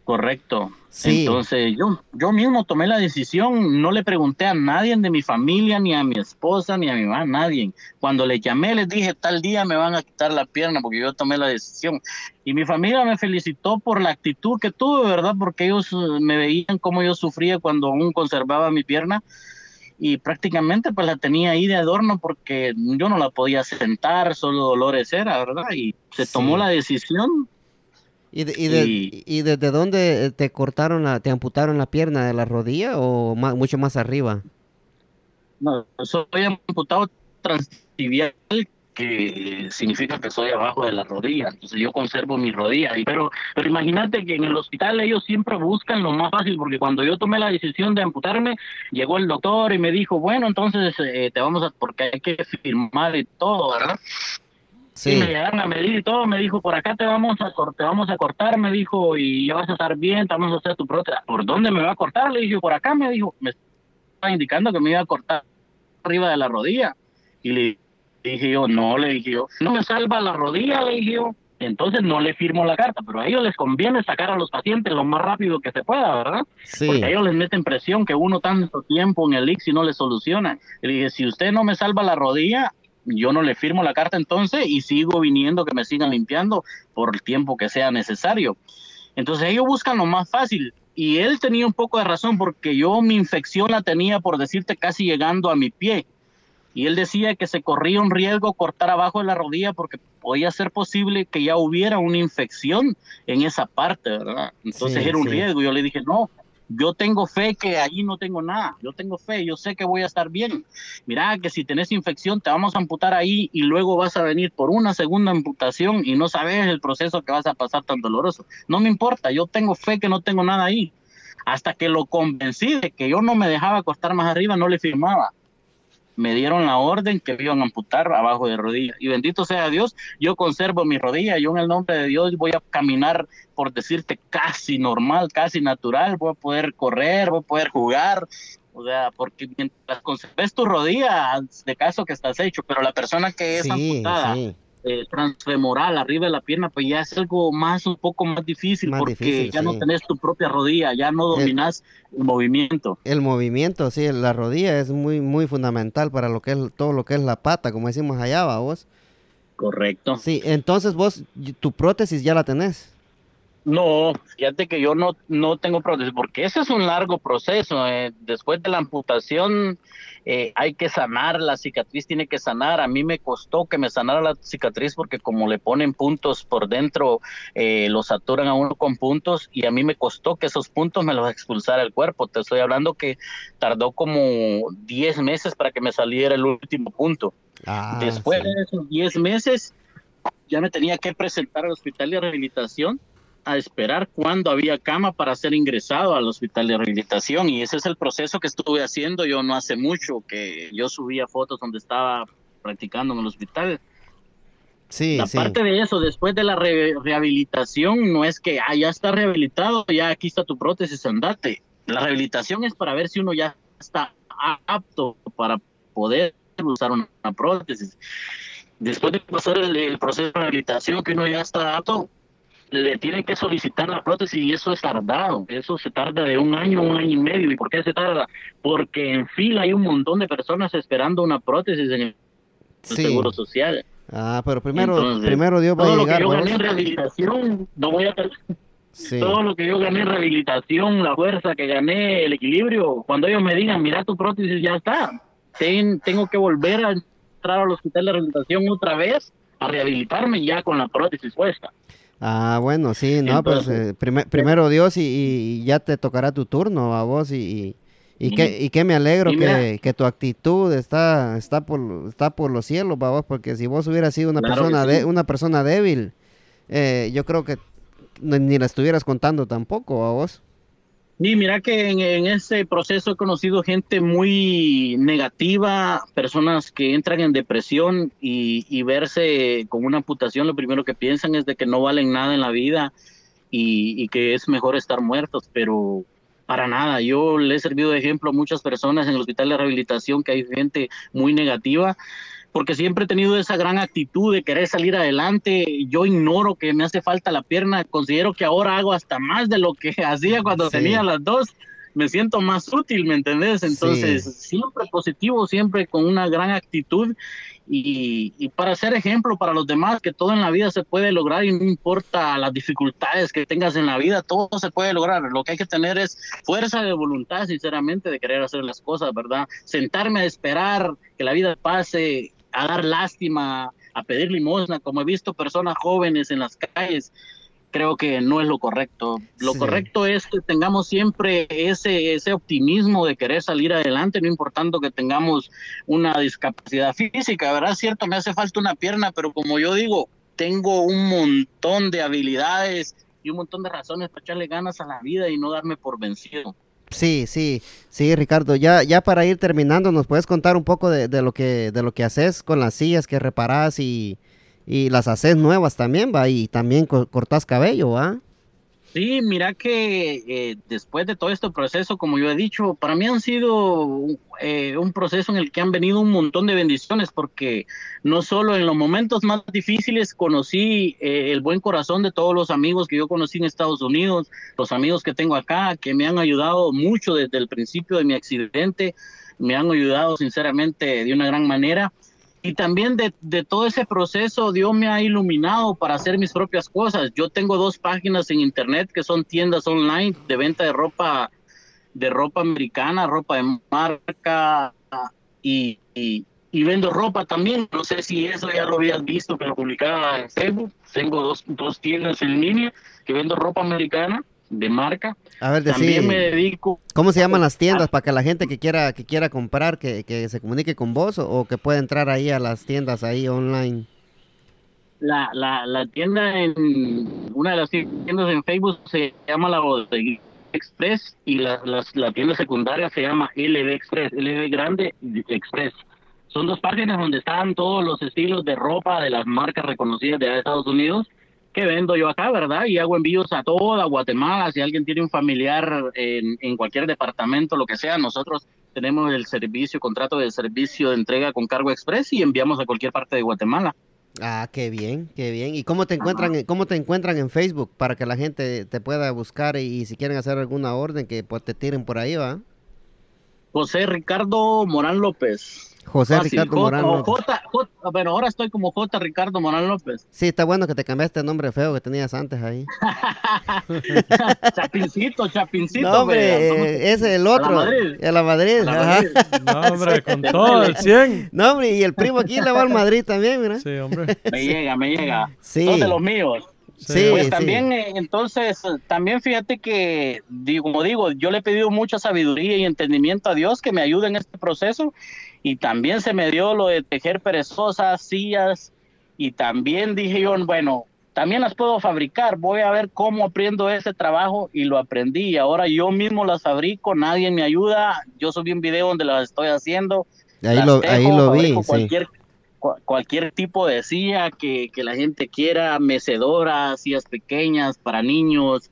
Correcto. Entonces yo, yo mismo tomé la decisión, no le pregunté a nadie de mi familia, ni a mi esposa, ni a mi mamá, nadie. Cuando le llamé les dije, tal día me van a quitar la pierna porque yo tomé la decisión. Y mi familia me felicitó por la actitud que tuve, ¿verdad? Porque ellos eh, me veían cómo yo sufría cuando aún conservaba mi pierna y prácticamente pues la tenía ahí de adorno porque yo no la podía sentar, solo dolores era, ¿verdad? Y se tomó la decisión ¿Y, y, desde dónde te cortaron, la, te amputaron la pierna de la rodilla o mucho más arriba? No, soy amputado transtibial que significa que soy abajo de la rodilla, entonces yo conservo mi rodilla, pero, pero imagínate que en el hospital ellos siempre buscan lo más fácil, porque cuando yo tomé la decisión de amputarme, llegó el doctor y me dijo, bueno, entonces eh, te vamos a, porque hay que firmar y todo, ¿verdad? Sí. Y me llegaron a medir y todo, me dijo, por acá te vamos a te vamos a cortar, me dijo, y ya vas a estar bien, te vamos a hacer tu prótesis. ¿Por dónde me va a cortar? Le dije, por acá, me dijo, me estaba indicando que me iba a cortar arriba de la rodilla. Y le dije yo, no, le dije yo, no me salva la rodilla, le dije yo, entonces no le firmo la carta, pero a ellos les conviene sacar a los pacientes lo más rápido que se pueda, ¿verdad? Sí. Porque a ellos les meten presión que uno tanto tiempo en el ICSI no le soluciona. Le dije, si usted no me salva la rodilla, yo no le firmo la carta entonces y sigo viniendo que me sigan limpiando por el tiempo que sea necesario. Entonces ellos buscan lo más fácil y él tenía un poco de razón porque yo mi infección la tenía por decirte casi llegando a mi pie y él decía que se corría un riesgo cortar abajo de la rodilla porque podía ser posible que ya hubiera una infección en esa parte, ¿verdad? Entonces era un riesgo. Yo le dije, no, yo tengo fe que allí no tengo nada, yo tengo fe, yo sé que voy a estar bien. Mira que si tenés infección te vamos a amputar ahí y luego vas a venir por una segunda amputación y no sabes el proceso que vas a pasar tan doloroso. No me importa, yo tengo fe que no tengo nada ahí. Hasta que lo convencí de que yo no me dejaba cortar más arriba, no le firmaba me dieron la orden que me iban a amputar abajo de rodilla. Y bendito sea Dios, yo conservo mi rodilla, yo en el nombre de Dios voy a caminar, por decirte, casi normal, casi natural, voy a poder correr, voy a poder jugar. O sea, porque mientras conserves tu rodilla, de caso que estás hecho, pero la persona que es amputada, eh, transfemoral arriba de la pierna, pues ya es algo más, un poco más difícil porque ya no tenés tu propia rodilla, ya no dominas el, movimiento. El movimiento, sí, la rodilla es muy, muy fundamental para lo que es todo lo que es la pata, como decimos allá, ¿va vos? Correcto. Sí, entonces vos, tu prótesis ya la tenés. No, fíjate que yo no, no tengo prótesis, porque ese es un largo proceso. Eh. Después de la amputación eh, hay que sanar, la cicatriz tiene que sanar. A mí me costó que me sanara la cicatriz porque como le ponen puntos por dentro, eh, los saturan a uno con puntos y a mí me costó que esos puntos me los expulsara el cuerpo. Te estoy hablando que tardó como 10 meses para que me saliera el último punto. Ah, Después de esos 10 meses ya me tenía que presentar al hospital de rehabilitación a esperar cuando había cama para ser ingresado al hospital de rehabilitación y ese es el proceso que estuve haciendo yo no hace mucho que yo subía fotos donde estaba practicando en el hospital. Sí, Aparte de eso, después de la rehabilitación, no es que ah, ya está rehabilitado, ya aquí está tu prótesis, andate. La rehabilitación es para ver si uno ya está apto para poder usar una, prótesis. Después de pasar el proceso de rehabilitación, que uno ya está apto, le tienen que solicitar la prótesis y eso es tardado. Eso se tarda de un año, un año y medio. ¿Y por qué se tarda? Porque en fila hay un montón de personas esperando una prótesis en el Seguro Social. Ah, pero primero, primero Dios va a llegar. Todo lo que yo gané en rehabilitación, no voy a... Todo lo que yo gané en rehabilitación, la fuerza que gané, el equilibrio, cuando ellos me digan, mira tu prótesis ya está, tengo que volver a entrar al hospital de rehabilitación otra vez a rehabilitarme ya con la prótesis puesta. Ah, bueno, sí, no, pues eh, primero Dios y, ya te tocará tu turno a vos y, y, que, y que me alegro que, tu actitud está, está, por, está por los cielos, vos, porque si vos hubieras sido una, persona, de, una persona débil, eh, yo creo que ni la estuvieras contando tampoco a vos. Y mira que en, ese proceso he conocido gente muy negativa, personas que entran en depresión y, verse con una amputación, lo primero que piensan es de que no valen nada en la vida y, y, que es mejor estar muertos, pero para nada. Yo le he servido de ejemplo a muchas personas en el hospital de rehabilitación que hay gente muy negativa porque siempre he tenido esa gran actitud de querer salir adelante. Yo ignoro que me hace falta la pierna, considero que ahora hago hasta más de lo que hacía cuando tenía las dos. Me siento más útil, ¿me entendés? Entonces, siempre positivo, siempre con una gran actitud y, y, para ser ejemplo para los demás, que todo en la vida se puede lograr y no importa las dificultades que tengas en la vida, todo se puede lograr. Lo que hay que tener es fuerza de voluntad, sinceramente, de querer hacer las cosas, ¿verdad? Sentarme a esperar que la vida pase a dar lástima, a pedir limosna, como he visto personas jóvenes en las calles creo que no es lo correcto. Lo correcto es que tengamos siempre ese, ese optimismo de querer salir adelante, no importando que tengamos una discapacidad física, ¿verdad? Cierto, me hace falta una pierna, pero como yo digo, tengo un montón de habilidades y un montón de razones para echarle ganas a la vida y no darme por vencido. Sí, sí, sí, Ricardo. Ya, ya para ir terminando, ¿nos puedes contar un poco de, de lo que, de lo que haces con las sillas que reparas y, y las haces nuevas también, va, y también cortas cabello, va. Sí, mira que eh, después de todo este proceso, como yo he dicho, para mí han sido eh, un proceso en el que han venido un montón de bendiciones, porque no solo en los momentos más difíciles conocí eh, el buen corazón de todos los amigos que yo conocí en Estados Unidos, los amigos que tengo acá, que me han ayudado mucho desde el principio de mi accidente, me han ayudado sinceramente de una gran manera y también de, de, todo ese proceso Dios me ha iluminado para hacer mis propias cosas. Yo tengo dos páginas en internet que son tiendas online de venta de ropa de ropa americana, ropa de marca y, y, vendo ropa también. No sé si eso ya lo habías visto, pero publicaba en Facebook. Tengo dos, dos tiendas en línea que vendo ropa americana de marca. A ver, También me dedico. ¿Cómo se llaman las tiendas para que la gente que quiera que quiera comprar que, se comunique con vos o, que pueda entrar ahí a las tiendas ahí online? La, la, la tienda en una de las tiendas en Facebook se llama la Bodega Express y la, la tienda secundaria se llama LB Express, LB Grande Express. Son dos páginas donde están todos los estilos de ropa de las marcas reconocidas de Estados Unidos que vendo yo acá, ¿verdad? Y hago envíos a toda Guatemala. Si alguien tiene un familiar en, en cualquier departamento, lo que sea, nosotros tenemos el servicio, contrato de servicio de entrega con cargo express y enviamos a cualquier parte de Guatemala. Ah, qué bien, qué bien. ¿Y cómo te encuentran, cómo te encuentran en Facebook para que la gente te pueda buscar y, si quieren hacer alguna orden que pues, te tiren por ahí, va? José Ricardo Morán López. José Ricardo Morán López. bueno, ahora estoy como J. Ricardo Morán López. Sí, está bueno que te cambiaste el nombre feo que tenías antes ahí. chapincito, Chapincito. No, hombre, ese es el otro. A la Madrid. A la Madrid. No, hombre, con todo, el 100. No, hombre, y el primo aquí le va al Madrid también, mira. Sí, hombre. Me llega, me llega. Sí. Son de los míos. Sí, pues también, eh, entonces, también fíjate que, como digo, yo le he pedido mucha sabiduría y entendimiento a Dios que me ayude en este proceso y también se me dio lo de tejer perezosas, sillas y también dije yo, bueno, también las puedo fabricar, voy a ver cómo aprendo ese trabajo y lo aprendí y ahora yo mismo las fabrico, nadie me ayuda, yo subí un video donde las estoy haciendo. Ahí, lo, ahí lo vi, cualquier, cualquier tipo de silla que, que la gente quiera, mecedoras, sillas pequeñas para niños,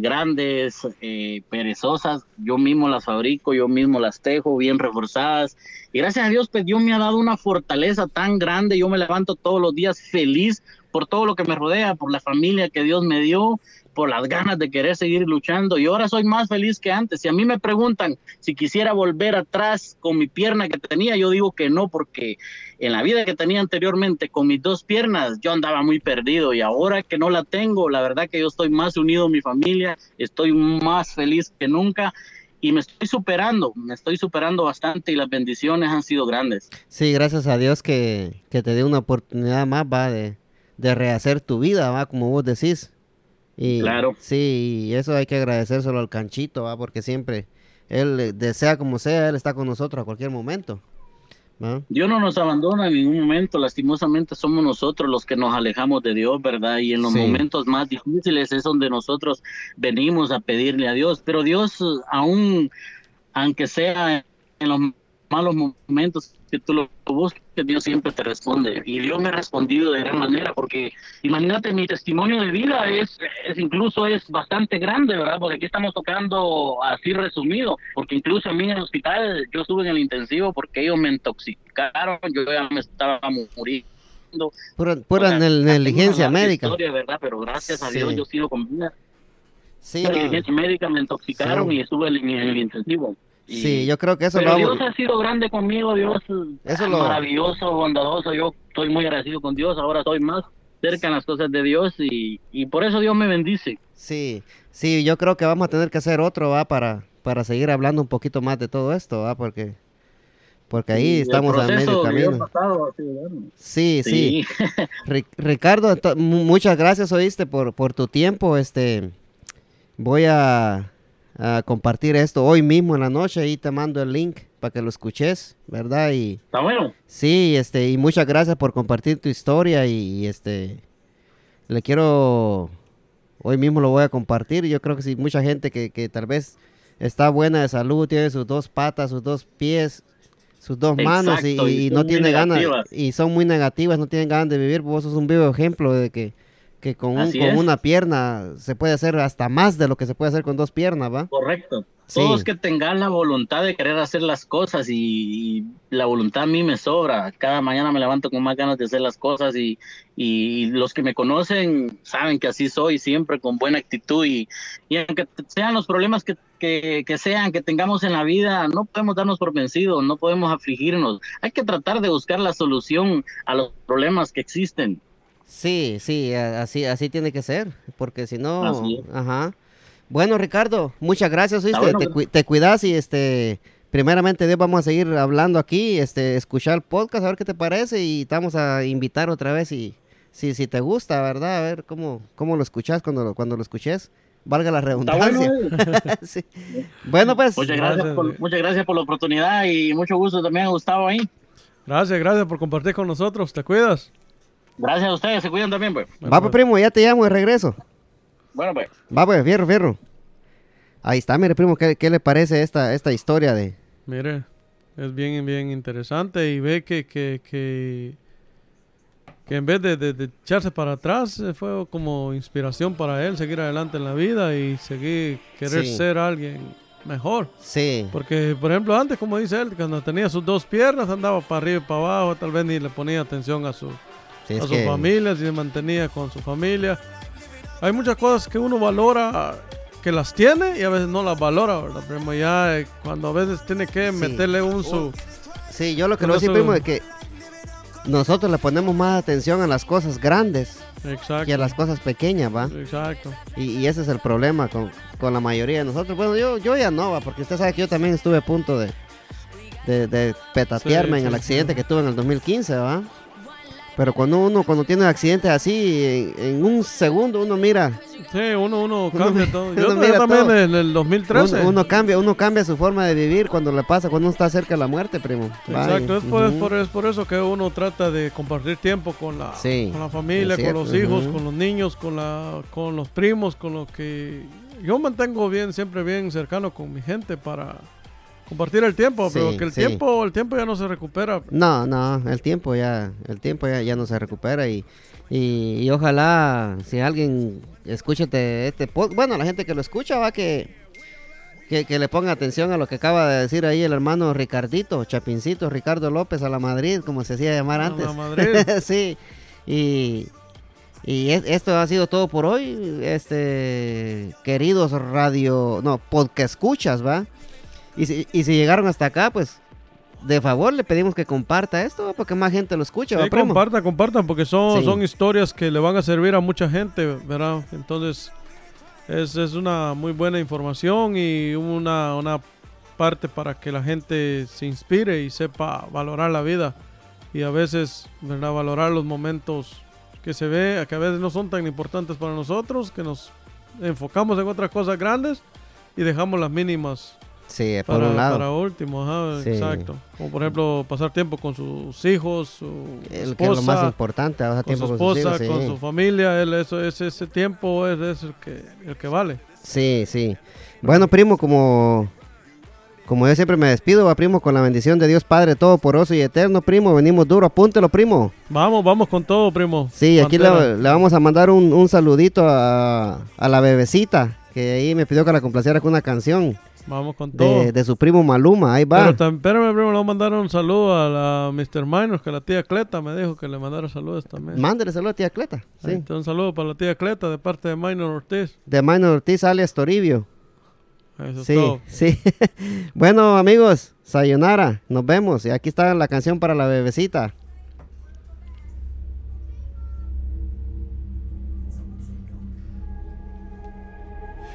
grandes, eh, perezosas, yo mismo las fabrico, yo mismo las tejo bien reforzadas. Y gracias a Dios, pues Dios me ha dado una fortaleza tan grande, yo me levanto todos los días feliz por todo lo que me rodea, por la familia que Dios me dio, por las ganas de querer seguir luchando y ahora soy más feliz que antes. Si a mí me preguntan si quisiera volver atrás con mi pierna que tenía, yo digo que no, porque en la vida que tenía anteriormente con mis dos piernas yo andaba muy perdido y ahora que no la tengo, la verdad que yo estoy más unido a mi familia, estoy más feliz que nunca y me estoy superando, me estoy superando bastante y las bendiciones han sido grandes. Sí, gracias a Dios que, que te dé una oportunidad más, va, de, de rehacer tu vida, va, como vos decís. Y, claro. Sí, y eso hay que agradecérselo al canchito, ¿va? porque siempre él eh, desea como sea, él está con nosotros a cualquier momento. Dios no nos abandona en ningún momento, lastimosamente somos nosotros los que nos alejamos de Dios, ¿verdad? Y en los momentos más difíciles es donde nosotros venimos a pedirle a Dios, pero Dios aún, aunque sea en los malos momentos que tú lo busques, Dios siempre te responde. Y Dios me ha respondido de gran manera, porque imagínate, mi testimonio de vida es, es incluso es bastante grande, ¿verdad? Porque aquí estamos tocando así resumido, porque incluso a mí en el hospital yo estuve en el intensivo porque ellos me intoxicaron, yo ya me estaba muriendo. Pura, pura negligencia médica. Historia, ¿verdad? Pero gracias a Dios yo sigo con vida. Sí, negligencia médica me intoxicaron y estuve en el intensivo sí, yo creo que eso pero Dios ha sido grande conmigo, Dios es maravilloso, bondadoso. Yo estoy muy agradecido con Dios. Ahora estoy más cerca en las cosas de Dios y, y por eso Dios me bendice. Sí, sí, yo creo que vamos a tener que hacer otro, va, para, para seguir hablando un poquito más de todo esto, va, porque porque ahí estamos a medio camino. sí, sí. Ricardo, muchas gracias, oíste, por, por tu tiempo. Este, voy a, compartir esto hoy mismo en la noche y te mando el link para que lo escuches, ¿verdad? Y, Está bueno. Sí, este, y muchas gracias por compartir tu historia y, este, le quiero, hoy mismo lo voy a compartir. Yo creo que sí, mucha gente que, que tal vez está buena de salud, tiene sus dos patas, sus dos pies, sus dos manos y, no tiene ganas y son muy negativas, no tienen ganas de vivir. Vos sos un vivo ejemplo de que, que con, con una pierna se puede hacer hasta más de lo que se puede hacer con dos piernas, ¿va? Correcto. Todos que tengan la voluntad de querer hacer las cosas y, la voluntad a mí me sobra. Cada mañana me levanto con más ganas de hacer las cosas y, y los que me conocen saben que así soy, siempre con buena actitud y, y aunque sean los problemas que, que, que, sean, que tengamos en la vida, no podemos darnos por vencidos, no podemos afligirnos. Hay que tratar de buscar la solución a los problemas que existen. Sí, sí, así, así tiene que ser, porque si no, ajá. Bueno, Ricardo, muchas gracias, te, cuidas y este, primeramente Dios vamos a seguir hablando aquí, este, escuchar el podcast, a ver qué te parece y te vamos a invitar otra vez y si, si te gusta, ¿verdad? A ver cómo, cómo lo escuchas cuando, cuando lo escuches. Valga la redundancia. Bueno, pues. Muchas gracias, por, muchas gracias por la oportunidad y mucho gusto también, Gustavo, ahí. Gracias, gracias por compartir con nosotros. ¿Te cuidas? Gracias a ustedes, se cuidan también, pues. Va, pues, primo, ya te llamo de regreso. Bueno, pues. Va, pues, fierro, fierro. Ahí está, mire, primo, ¿qué, le parece esta, esta historia de...? Mire, es bien, bien interesante y ve que, que, que, en vez de, echarse para atrás, eh, fue como inspiración para él seguir adelante en la vida y seguir, querer ser alguien mejor. Sí. Porque, por ejemplo, antes, como dice él, cuando tenía sus dos piernas, andaba para arriba y para abajo, tal vez ni le ponía atención a su, a su familia, si se mantenía con su familia hay muchas cosas que uno valora que las tiene y a veces no las valora, ¿verdad? Primo, ya eh, cuando a veces tiene que meterle un su... Sí, yo lo que lo decir, primo, es que nosotros le ponemos más atención a las cosas grandes que a las cosas pequeñas, ¿va? Exacto. Y, ese es el problema con, la mayoría de nosotros. Bueno, yo, yo ya no, ¿va? Porque usted sabe que yo también estuve a punto de, de, petatearme en el accidente que tuve en el 2015, ¿va? Pero cuando uno cuando tiene accidentes así, en, un segundo uno mira. Sí, uno, uno cambia todo. Yo también en el 2013. Uno, cambia, uno cambia su forma de vivir cuando le pasa, cuando uno está cerca de la muerte, primo. Exacto, es, por, por, eso que uno trata de compartir tiempo con la, con la familia, con los hijos, con los niños, con, la, con los primos, con los que... Yo mantengo bien, siempre bien cercano con mi gente para compartir el tiempo, pero que el tiempo, el tiempo ya no se recupera. No, no, el tiempo ya, el tiempo ya, ya no se recupera y, y, ojalá si alguien escucha este, este bueno, la gente que lo escucha va que, que, le ponga atención a lo que acaba de decir ahí el hermano Ricardito, Chapincito, Ricardo López a la Madrid, como se hacía llamar antes. A la Madrid. sí, y, y esto ha sido todo por hoy, este, queridos radio, no, podcast escuchas, ¿va? Y si, y si llegaron hasta acá, pues de favor le pedimos que comparta esto para que más gente lo escuche. Sí, compartan, compartan, porque son, son historias que le van a servir a mucha gente, ¿verdad? Entonces, es, es una muy buena información y una, una parte para que la gente se inspire y sepa valorar la vida y a veces, ¿verdad? Valorar los momentos que se ve, que a veces no son tan importantes para nosotros, que nos enfocamos en otras cosas grandes y dejamos las mínimas Sí, por un lado. Para último, ajá, exacto. Como por ejemplo, pasar tiempo con sus hijos, su esposa, que es lo más importante, con tiempo su esposa, con, su familia, eso, ese, ese tiempo es, es, el, que, el que vale. Sí, sí. Bueno, primo, como, como yo siempre me despido, va primo, con la bendición de Dios Padre todo poroso y eterno, primo, venimos duro, apúntelo, primo. Vamos, vamos con todo, primo. Sí, aquí le, le, vamos a mandar un, un saludito a, a la bebecita, que ahí me pidió que la complaciera con una canción. Vamos con todo. De, su primo Maluma, ahí va. Pero espérame, primo, le voy a mandar un saludo a la Mr. Minors, que la tía Cleta me dijo que le mandara saludos también. Mándele saludos a tía Cleta, sí. un saludo para la tía Cleta de parte de Minor Ortiz. De Minor Ortiz, alias Toribio. Eso sí, es todo. sí. bueno, amigos, sayonara, nos vemos. Y aquí está la canción para la bebecita.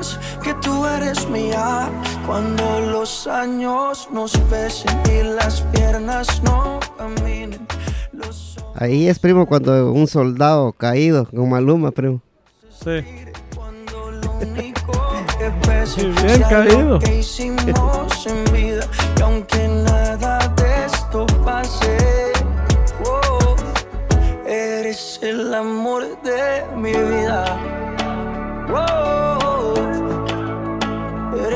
menos que tú eres mía. Cuando los años nos pesen y las piernas no caminen. Ahí es, primo, cuando un soldado caído, con Maluma, primo. Sí. bien caído. Que hicimos en vida, y aunque nada de esto pase, oh, eres el amor de mi vida. Oh,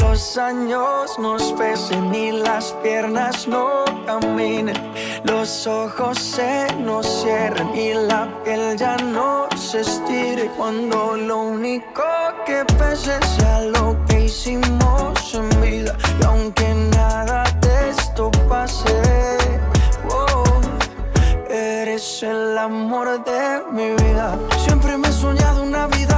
Los años nos pesen y las piernas no caminen, los ojos se nos cierren y la piel ya no se estire. Cuando lo único que pese sea lo que hicimos en vida, y aunque nada de esto pase, oh, eres el amor de mi vida. Siempre me he soñado una vida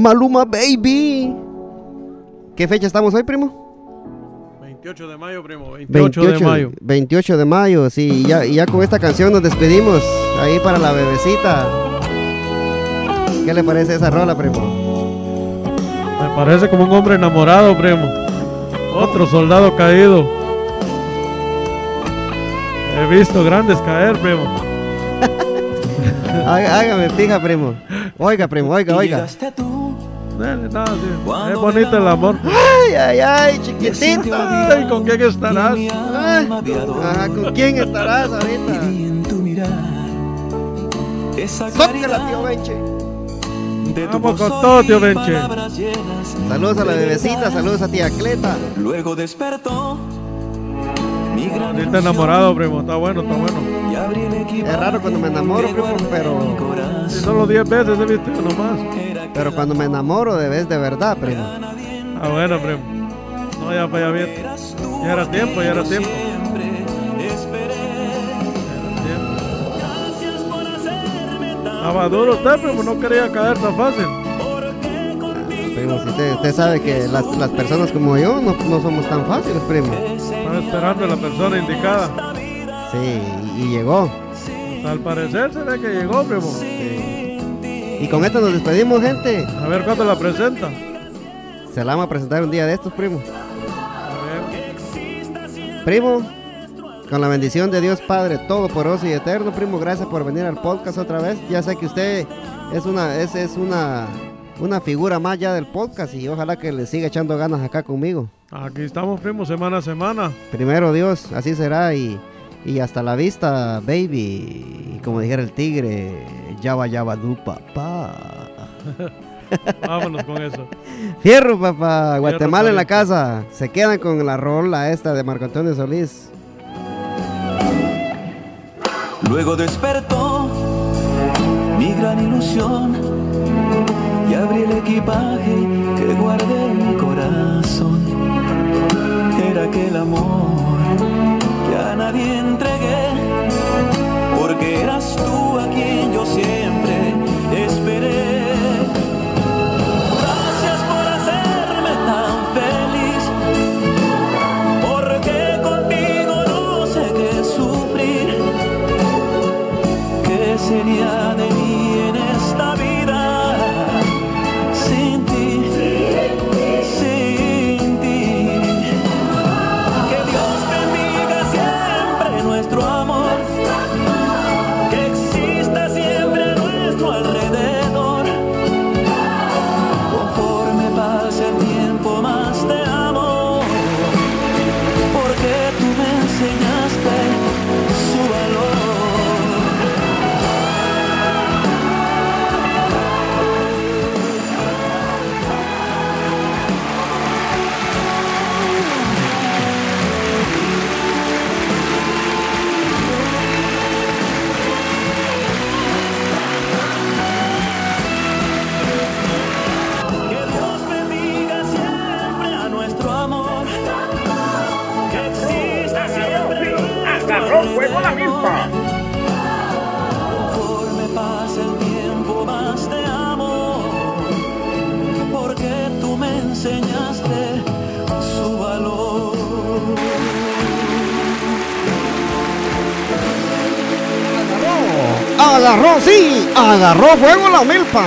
Maluma Baby. ¿Qué fecha estamos hoy, primo? 28 de mayo, primo. 28, de mayo. 28 de mayo, sí. Y ya, ya con esta canción nos despedimos. Ahí para la bebecita. ¿Qué le parece esa rola, primo? Me parece como un hombre enamorado, primo. Otro soldado caído. He visto grandes caer, primo. Hágame fija, primo. Oiga, primo, oiga, oiga. No, sí. Es bonito el amor. Ay, ay, ay, chiquitito. ¿Y con quién estarás? Ajá, ¿con quién estarás ahorita? Sócala, tío Benche. Vamos con todo, tío Benche. Saludos a la bebecita, saludos a tía Cleta. Luego despertó. Está enamorado, primo. Está bueno, está bueno. Es raro cuando me enamoro, primo, pero. Si solo 10 veces he visto nomás. Pero cuando me enamoro de vez de verdad, primo. Ah, bueno, primo. No, ya, pues ya bien. Ya era tiempo, ya era tiempo. Estaba duro usted, primo, no quería caer tan fácil. Primo, si usted, usted sabe que las, las, personas como yo no, no somos tan fáciles, primo. Estaba esperando a la persona indicada. Sí, y, y llegó. Al parecer se ve que llegó, primo. Sí. Y con esto nos despedimos, gente. A ver cuándo la presenta. Se la vamos a presentar un día de estos, primo. A ver. Primo, con la bendición de Dios Padre Todopoderoso y Eterno, primo, gracias por venir al podcast otra vez. Ya sé que usted es una, es, es una, una figura más ya del podcast y ojalá que le siga echando ganas acá conmigo. Aquí estamos, primo, semana a semana. Primero Dios, así será y, y hasta la vista, baby. Y como dijera el tigre, Yaba Yaba Du, papá. Vámonos con eso. Fierro, papá. Guatemala en la casa. Se quedan con la rola esta de Marco Antonio Solís. Luego despertó gran ilusión equipaje que guardé en mi corazón. Era aquel amor que a nadie entregué, porque eras tú a quien yo siempre esperé. Gracias por hacerme tan feliz, porque contigo no sé qué sufrir. ¿Qué sería Agarró, sí, agarró fuego la milpa.